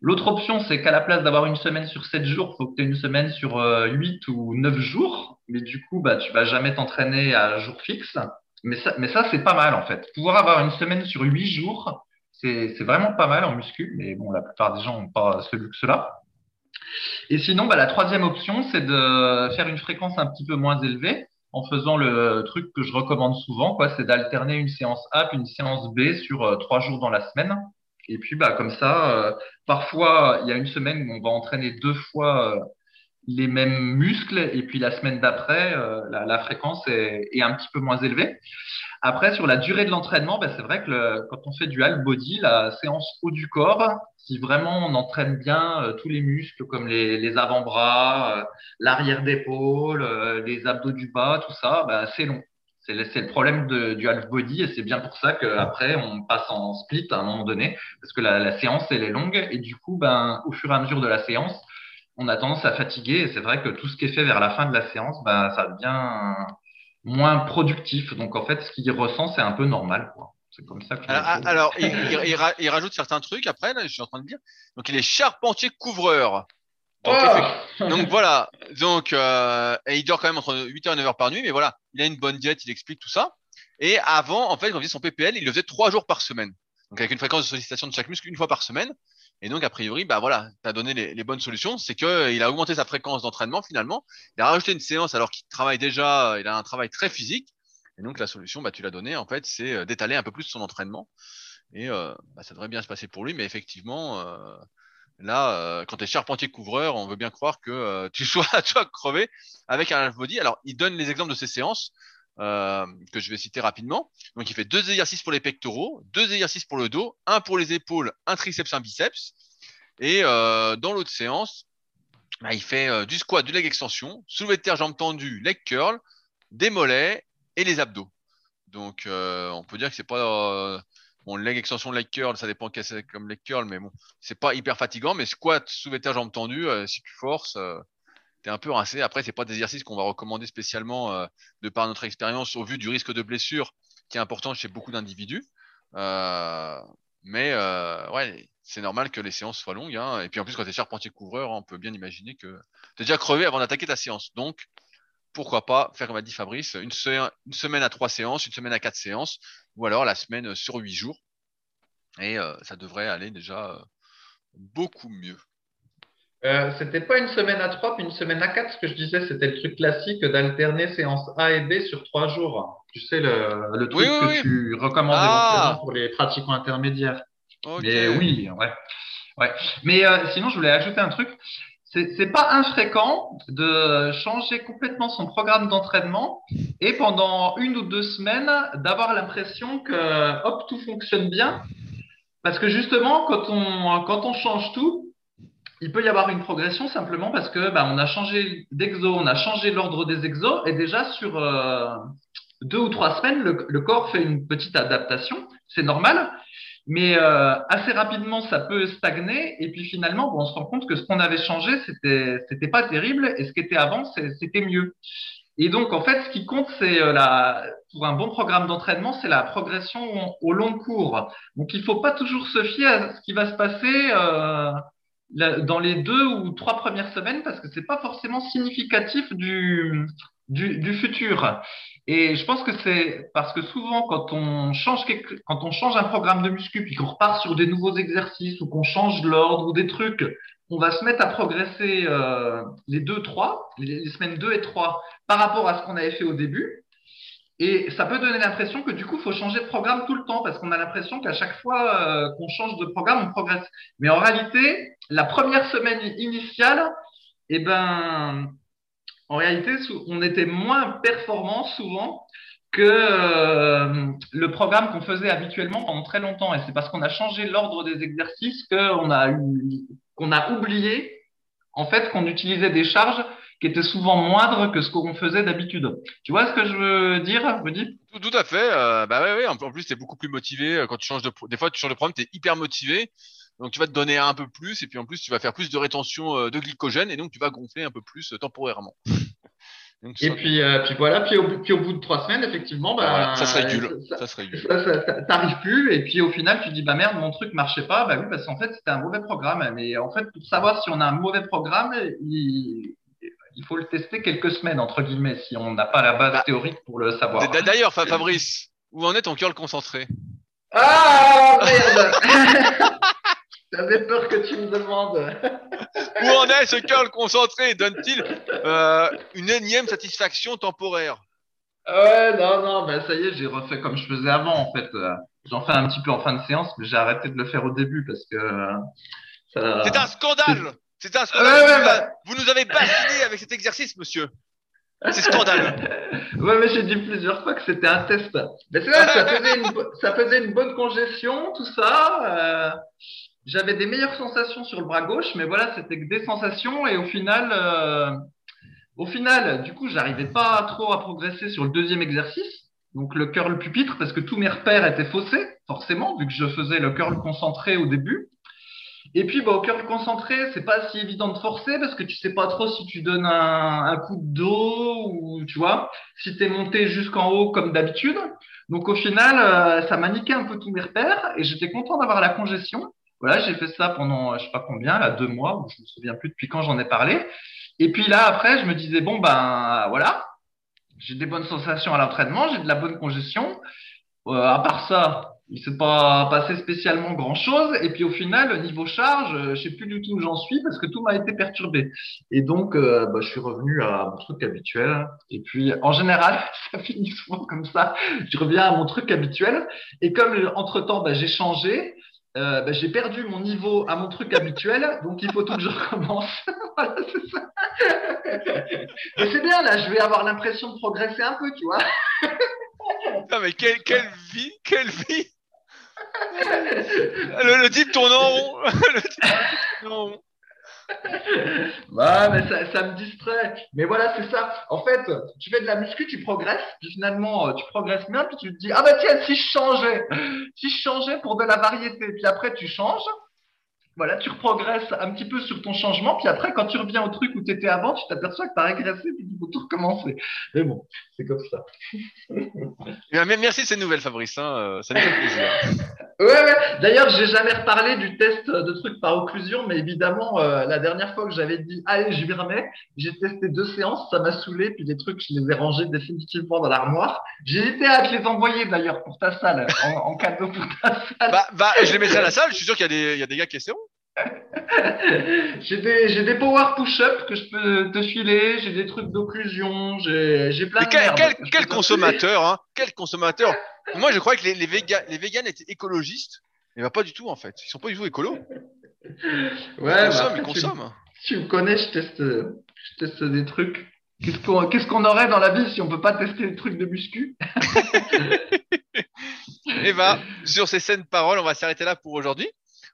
L'autre option, c'est qu'à la place d'avoir une semaine sur 7 jours, il faut que tu aies une semaine sur 8 euh, ou 9 jours. Mais du coup, bah, tu vas jamais t'entraîner à jour fixe. Mais ça, c'est pas mal en fait. Pouvoir avoir une semaine sur 8 jours, c'est vraiment pas mal en muscu. Mais bon, la plupart des gens n'ont pas ce luxe-là. Et sinon, bah, la troisième option, c'est de faire une fréquence un petit peu moins élevée en faisant le truc que je recommande souvent, quoi, c'est d'alterner une séance A puis une séance B sur euh, trois jours dans la semaine. Et puis, bah, comme ça, euh, parfois, il y a une semaine où on va entraîner deux fois euh, les mêmes muscles, et puis la semaine d'après, euh, la, fréquence est, un petit peu moins élevée. Après, sur la durée de l'entraînement, bah, c'est vrai que quand on fait du half body, la séance haut du corps, si vraiment on entraîne bien tous les muscles comme les, les avant-bras, l'arrière d'épaule, les abdos du bas, tout ça, bah, c'est long. C'est le, le, problème de, du half body et c'est bien pour ça qu'après on passe en split à un moment donné parce que la, la, séance elle est longue et du coup ben au fur et à mesure de la séance on a tendance à fatiguer et c'est vrai que tout ce qui est fait vers la fin de la séance ben ça devient moins productif. Donc en fait ce qu'il ressent c'est un peu normal quoi. C'est comme ça que Alors, alors il, il, il, rajoute certains trucs après là je suis en train de dire. Donc il est charpentier couvreur donc, oh, Donc voilà. Donc, euh, et il dort quand même entre 8h et 9h par nuit, mais voilà, il a une bonne diète, il explique tout ça. Et avant, en fait, quand il faisait son PPL, il le faisait trois jours par semaine. Donc avec une fréquence de sollicitation de chaque muscle une fois par semaine. Et donc, a priori, bah voilà, tu as donné les, les, bonnes solutions. C'est qu'il a augmenté sa fréquence d'entraînement finalement. Il a rajouté une séance alors qu'il travaille déjà, il a un travail très physique. Et donc, la solution, bah, tu l'as donnée, en fait, c'est euh, d'étaler un peu plus son entraînement. Et euh, bah, ça devrait bien se passer pour lui. Mais effectivement, euh, là, euh, quand tu es charpentier couvreur, on veut bien croire que euh, tu sois, toi crevé avec un half body. Alors, il donne les exemples de ces séances. Euh, que je vais citer rapidement. Donc, il fait deux exercices pour les pectoraux, deux exercices pour le dos, un pour les épaules, un triceps, un biceps. Et dans l'autre séance, bah, il fait du squat, du leg extension, soulevé de terre, jambes tendues, leg curl, des mollets et les abdos. Donc, on peut dire que c'est pas bon leg extension, leg curl, ça dépend quest c'est comme leg curl, mais bon, c'est pas hyper fatigant. Mais squat, soulevé de terre, jambes tendues, si tu forces tu es un peu rincé. Après, c'est pas des exercices qu'on va recommander spécialement euh, de par notre expérience au vu du risque de blessure qui est important chez beaucoup d'individus. Euh, mais euh, ouais, c'est normal que les séances soient longues. Hein. Et puis en plus, quand tu es charpentier couvreur, on peut bien imaginer que tu es déjà crevé avant d'attaquer ta séance. Donc, pourquoi pas faire comme a dit Fabrice, une, semaine à trois séances, une semaine à quatre séances, ou alors la semaine sur huit jours. Et euh, ça devrait aller déjà euh, beaucoup mieux. Euh, c'était pas une semaine à trois puis une semaine à quatre. Ce que je disais, c'était le truc classique d'alterner séance A et B sur trois jours. Tu sais, le, le truc oui, oui, que oui. tu recommandes Ah. pour les pratiquants intermédiaires. Mais oui, ouais. ouais. Mais euh, sinon, je voulais ajouter un truc. C'est pas infréquent de changer complètement son programme d'entraînement et pendant une ou deux semaines d'avoir l'impression que hop tout fonctionne bien parce que justement quand on quand on change tout il peut y avoir une progression simplement parce que bah, on a changé d'exo, on a changé l'ordre des exos et déjà sur euh, deux ou trois semaines, le corps fait une petite adaptation. C'est normal, mais euh, assez rapidement ça peut stagner et puis finalement bon, on se rend compte que ce qu'on avait changé c'était c'était pas terrible et ce qui était avant c'était mieux. Et donc en fait, ce qui compte c'est euh, la pour un bon programme d'entraînement, c'est la progression au long cours. Donc il faut pas toujours se fier à ce qui va se passer. Euh, dans les deux ou trois premières semaines parce que c'est pas forcément significatif du, du, du futur. Et je pense que c'est parce que souvent quand on change quelque, quand on change un programme de muscu puis qu'on repart sur des nouveaux exercices ou qu'on change l'ordre ou des trucs, on va se mettre à progresser euh, les deux, trois, les, semaines 2 et 3 par rapport à ce qu'on avait fait au début. Et ça peut donner l'impression que du coup, il faut changer de programme tout le temps parce qu'on a l'impression qu'à chaque fois euh, qu'on change de programme, on progresse. Mais en réalité, la première semaine initiale, eh ben, en réalité, on était moins performant souvent que euh, le programme qu'on faisait habituellement pendant très longtemps. Et c'est parce qu'on a changé l'ordre des exercices qu'on a qu'on a oublié, en fait, qu'on utilisait des charges qui étaient souvent moindres que ce qu'on faisait d'habitude. Tu vois ce que je veux dire, Rudy? Tout, tout à fait. euh, bah. En, plus, tu es beaucoup plus motivé euh, quand tu changes de. Des fois, tu changes de programme, tu es hyper motivé. Donc, tu vas te donner un peu plus. Et puis, en plus, tu vas faire plus de rétention euh, de glycogène. Et donc, tu vas gonfler un peu plus euh, temporairement. Donc, Et puis, euh, puis voilà, puis au, bout- puis au bout de trois semaines, effectivement, bah, voilà, ça se régule. ça, Ça se régule. ça, ça- ça- t'arrives plus, et puis au final, tu dis, bah merde, mon truc marchait pas, bah oui, parce qu'en fait, c'était un mauvais programme. Mais en fait, pour savoir si on a un mauvais programme, il, il faut le tester quelques semaines, entre guillemets, si on n'a pas la base Bah, théorique pour le savoir. D'ailleurs, Fa- Fabrice, où en est ton curl concentré? Ah, merde! J'avais peur que tu me demandes. Où en est ce curl concentré? Donne-t-il euh, une énième satisfaction temporaire? Ouais, non, non, bah ça y est, j'ai refait comme je faisais avant, en fait. J'en fais un petit peu en fin de séance, mais j'ai arrêté de le faire au début parce que euh, ça. C'est un scandale C'est un scandale ouais, vous, nous bah- a- vous nous avez bassiné avec cet exercice, monsieur C'est scandaleux Ouais, mais j'ai dit plusieurs fois que c'était un test. Mais c'est vrai, ça faisait une, ça faisait une bonne congestion, tout ça. euh, j'avais des meilleures sensations sur le bras gauche, mais voilà, c'était que des sensations et au final, euh, au final, du coup, j'arrivais pas trop à progresser sur le deuxième exercice. Donc le curl pupitre, parce que tous mes repères étaient faussés, forcément, vu que je faisais le curl concentré au début. Et puis, bah, au curl concentré, c'est pas si évident de forcer parce que tu sais pas trop si tu donnes un, coup de dos ou, tu vois, si t'es monté jusqu'en haut comme d'habitude. Donc, au final, euh, ça m'a niqué un peu tous mes repères et j'étais content d'avoir la congestion. Voilà, j'ai fait ça pendant, je sais pas combien, là, deux mois, je me souviens plus depuis quand j'en ai parlé. Et puis là, après, je me disais, bon, ben voilà, j'ai des bonnes sensations à l'entraînement, j'ai de la bonne congestion. Euh, à part ça, il s'est pas passé spécialement grand chose. Et puis au final, niveau charge, euh, je sais plus du tout où j'en suis parce que tout m'a été perturbé. Et donc, euh, bah, je suis revenu à mon truc habituel. Et puis, en général, ça finit souvent comme ça. Je reviens à mon truc habituel. Et comme entre temps, bah, j'ai changé, euh, bah, j'ai perdu mon niveau à mon truc habituel, donc il faut tout que je recommence. voilà, c'est ça. mais c'est bien, là, je vais avoir l'impression de progresser un peu, tu vois. non, mais quelle, quelle vie, quelle vie le, le, type tourne en le type tourne en rond. Ouais, mais ça, ça, me distrait. Mais voilà, c'est ça. En fait, tu fais de la muscu, tu progresses, puis finalement, tu progresses bien, puis tu te dis, ah bah tiens, si je changeais, si je changeais pour de la variété, puis après tu changes, voilà, tu progresses un petit peu sur ton changement, puis après, quand tu reviens au truc où tu étais avant, tu t'aperçois que tu as régressé, puis il faut tout recommencer. Mais bon, c'est comme ça. Merci de ces nouvelles, Fabrice. Hein, euh, ça nous fait plaisir. Ouais, ouais. D'ailleurs, j'ai jamais reparlé du test de trucs par occlusion, mais évidemment, euh, la dernière fois que j'avais dit, allez, je remets, j'ai testé deux séances, ça m'a saoulé, puis les trucs, je les ai rangés définitivement dans l'armoire. J'ai hésité à te les envoyer d'ailleurs pour ta salle, en, en, cadeau pour ta salle. Bah, bah, je les mettrai à la salle, je suis sûr qu'il y, y, a des gars qui essaieront. j'ai des, des power push-up que je peux te filer, j'ai des trucs d'occlusion, j'ai plein de quel, quel, quel consommateur, hein, quel consommateur Moi, je croyais que les, les, véga, les véganes étaient écologistes, mais bah, pas du tout en fait. Ils sont pas du tout écolos. Ouais, ils consomment, bah, ils consomment. Tu, tu, me connais, je teste, je teste des trucs. Qu'est-ce qu'on qu qu aurait dans la vie si on peut pas tester des trucs de muscu? Et bah, sur ces saines paroles, on va s'arrêter là pour aujourd'hui.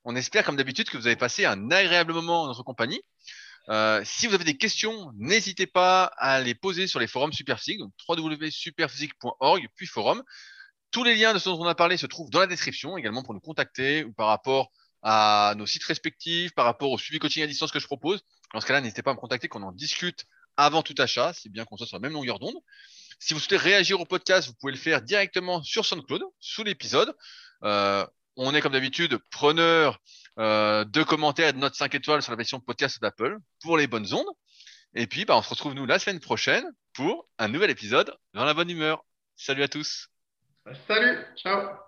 On espère, comme d'habitude, que vous avez passé un agréable moment dans notre compagnie. Euh, si vous avez des questions, n'hésitez pas à les poser sur les forums Superphysique, donc www.superphysique.org, puis forum. Tous les liens de ce dont on a parlé se trouvent dans la description, également pour nous contacter ou par rapport à nos sites respectifs, par rapport au suivi coaching à distance que je propose. Dans ce cas-là, n'hésitez pas à me contacter, qu'on en discute avant tout achat. C'est bien qu'on soit sur la même longueur d'onde. Si vous souhaitez réagir au podcast, vous pouvez le faire directement sur SoundCloud, sous l'épisode. Euh, on est comme d'habitude preneur euh, de commentaires et de notes 5 étoiles sur la version podcast d'Apple pour les bonnes ondes. Et puis, bah, on se retrouve nous la semaine prochaine pour un nouvel épisode dans la bonne humeur. Salut à tous. Salut, ciao.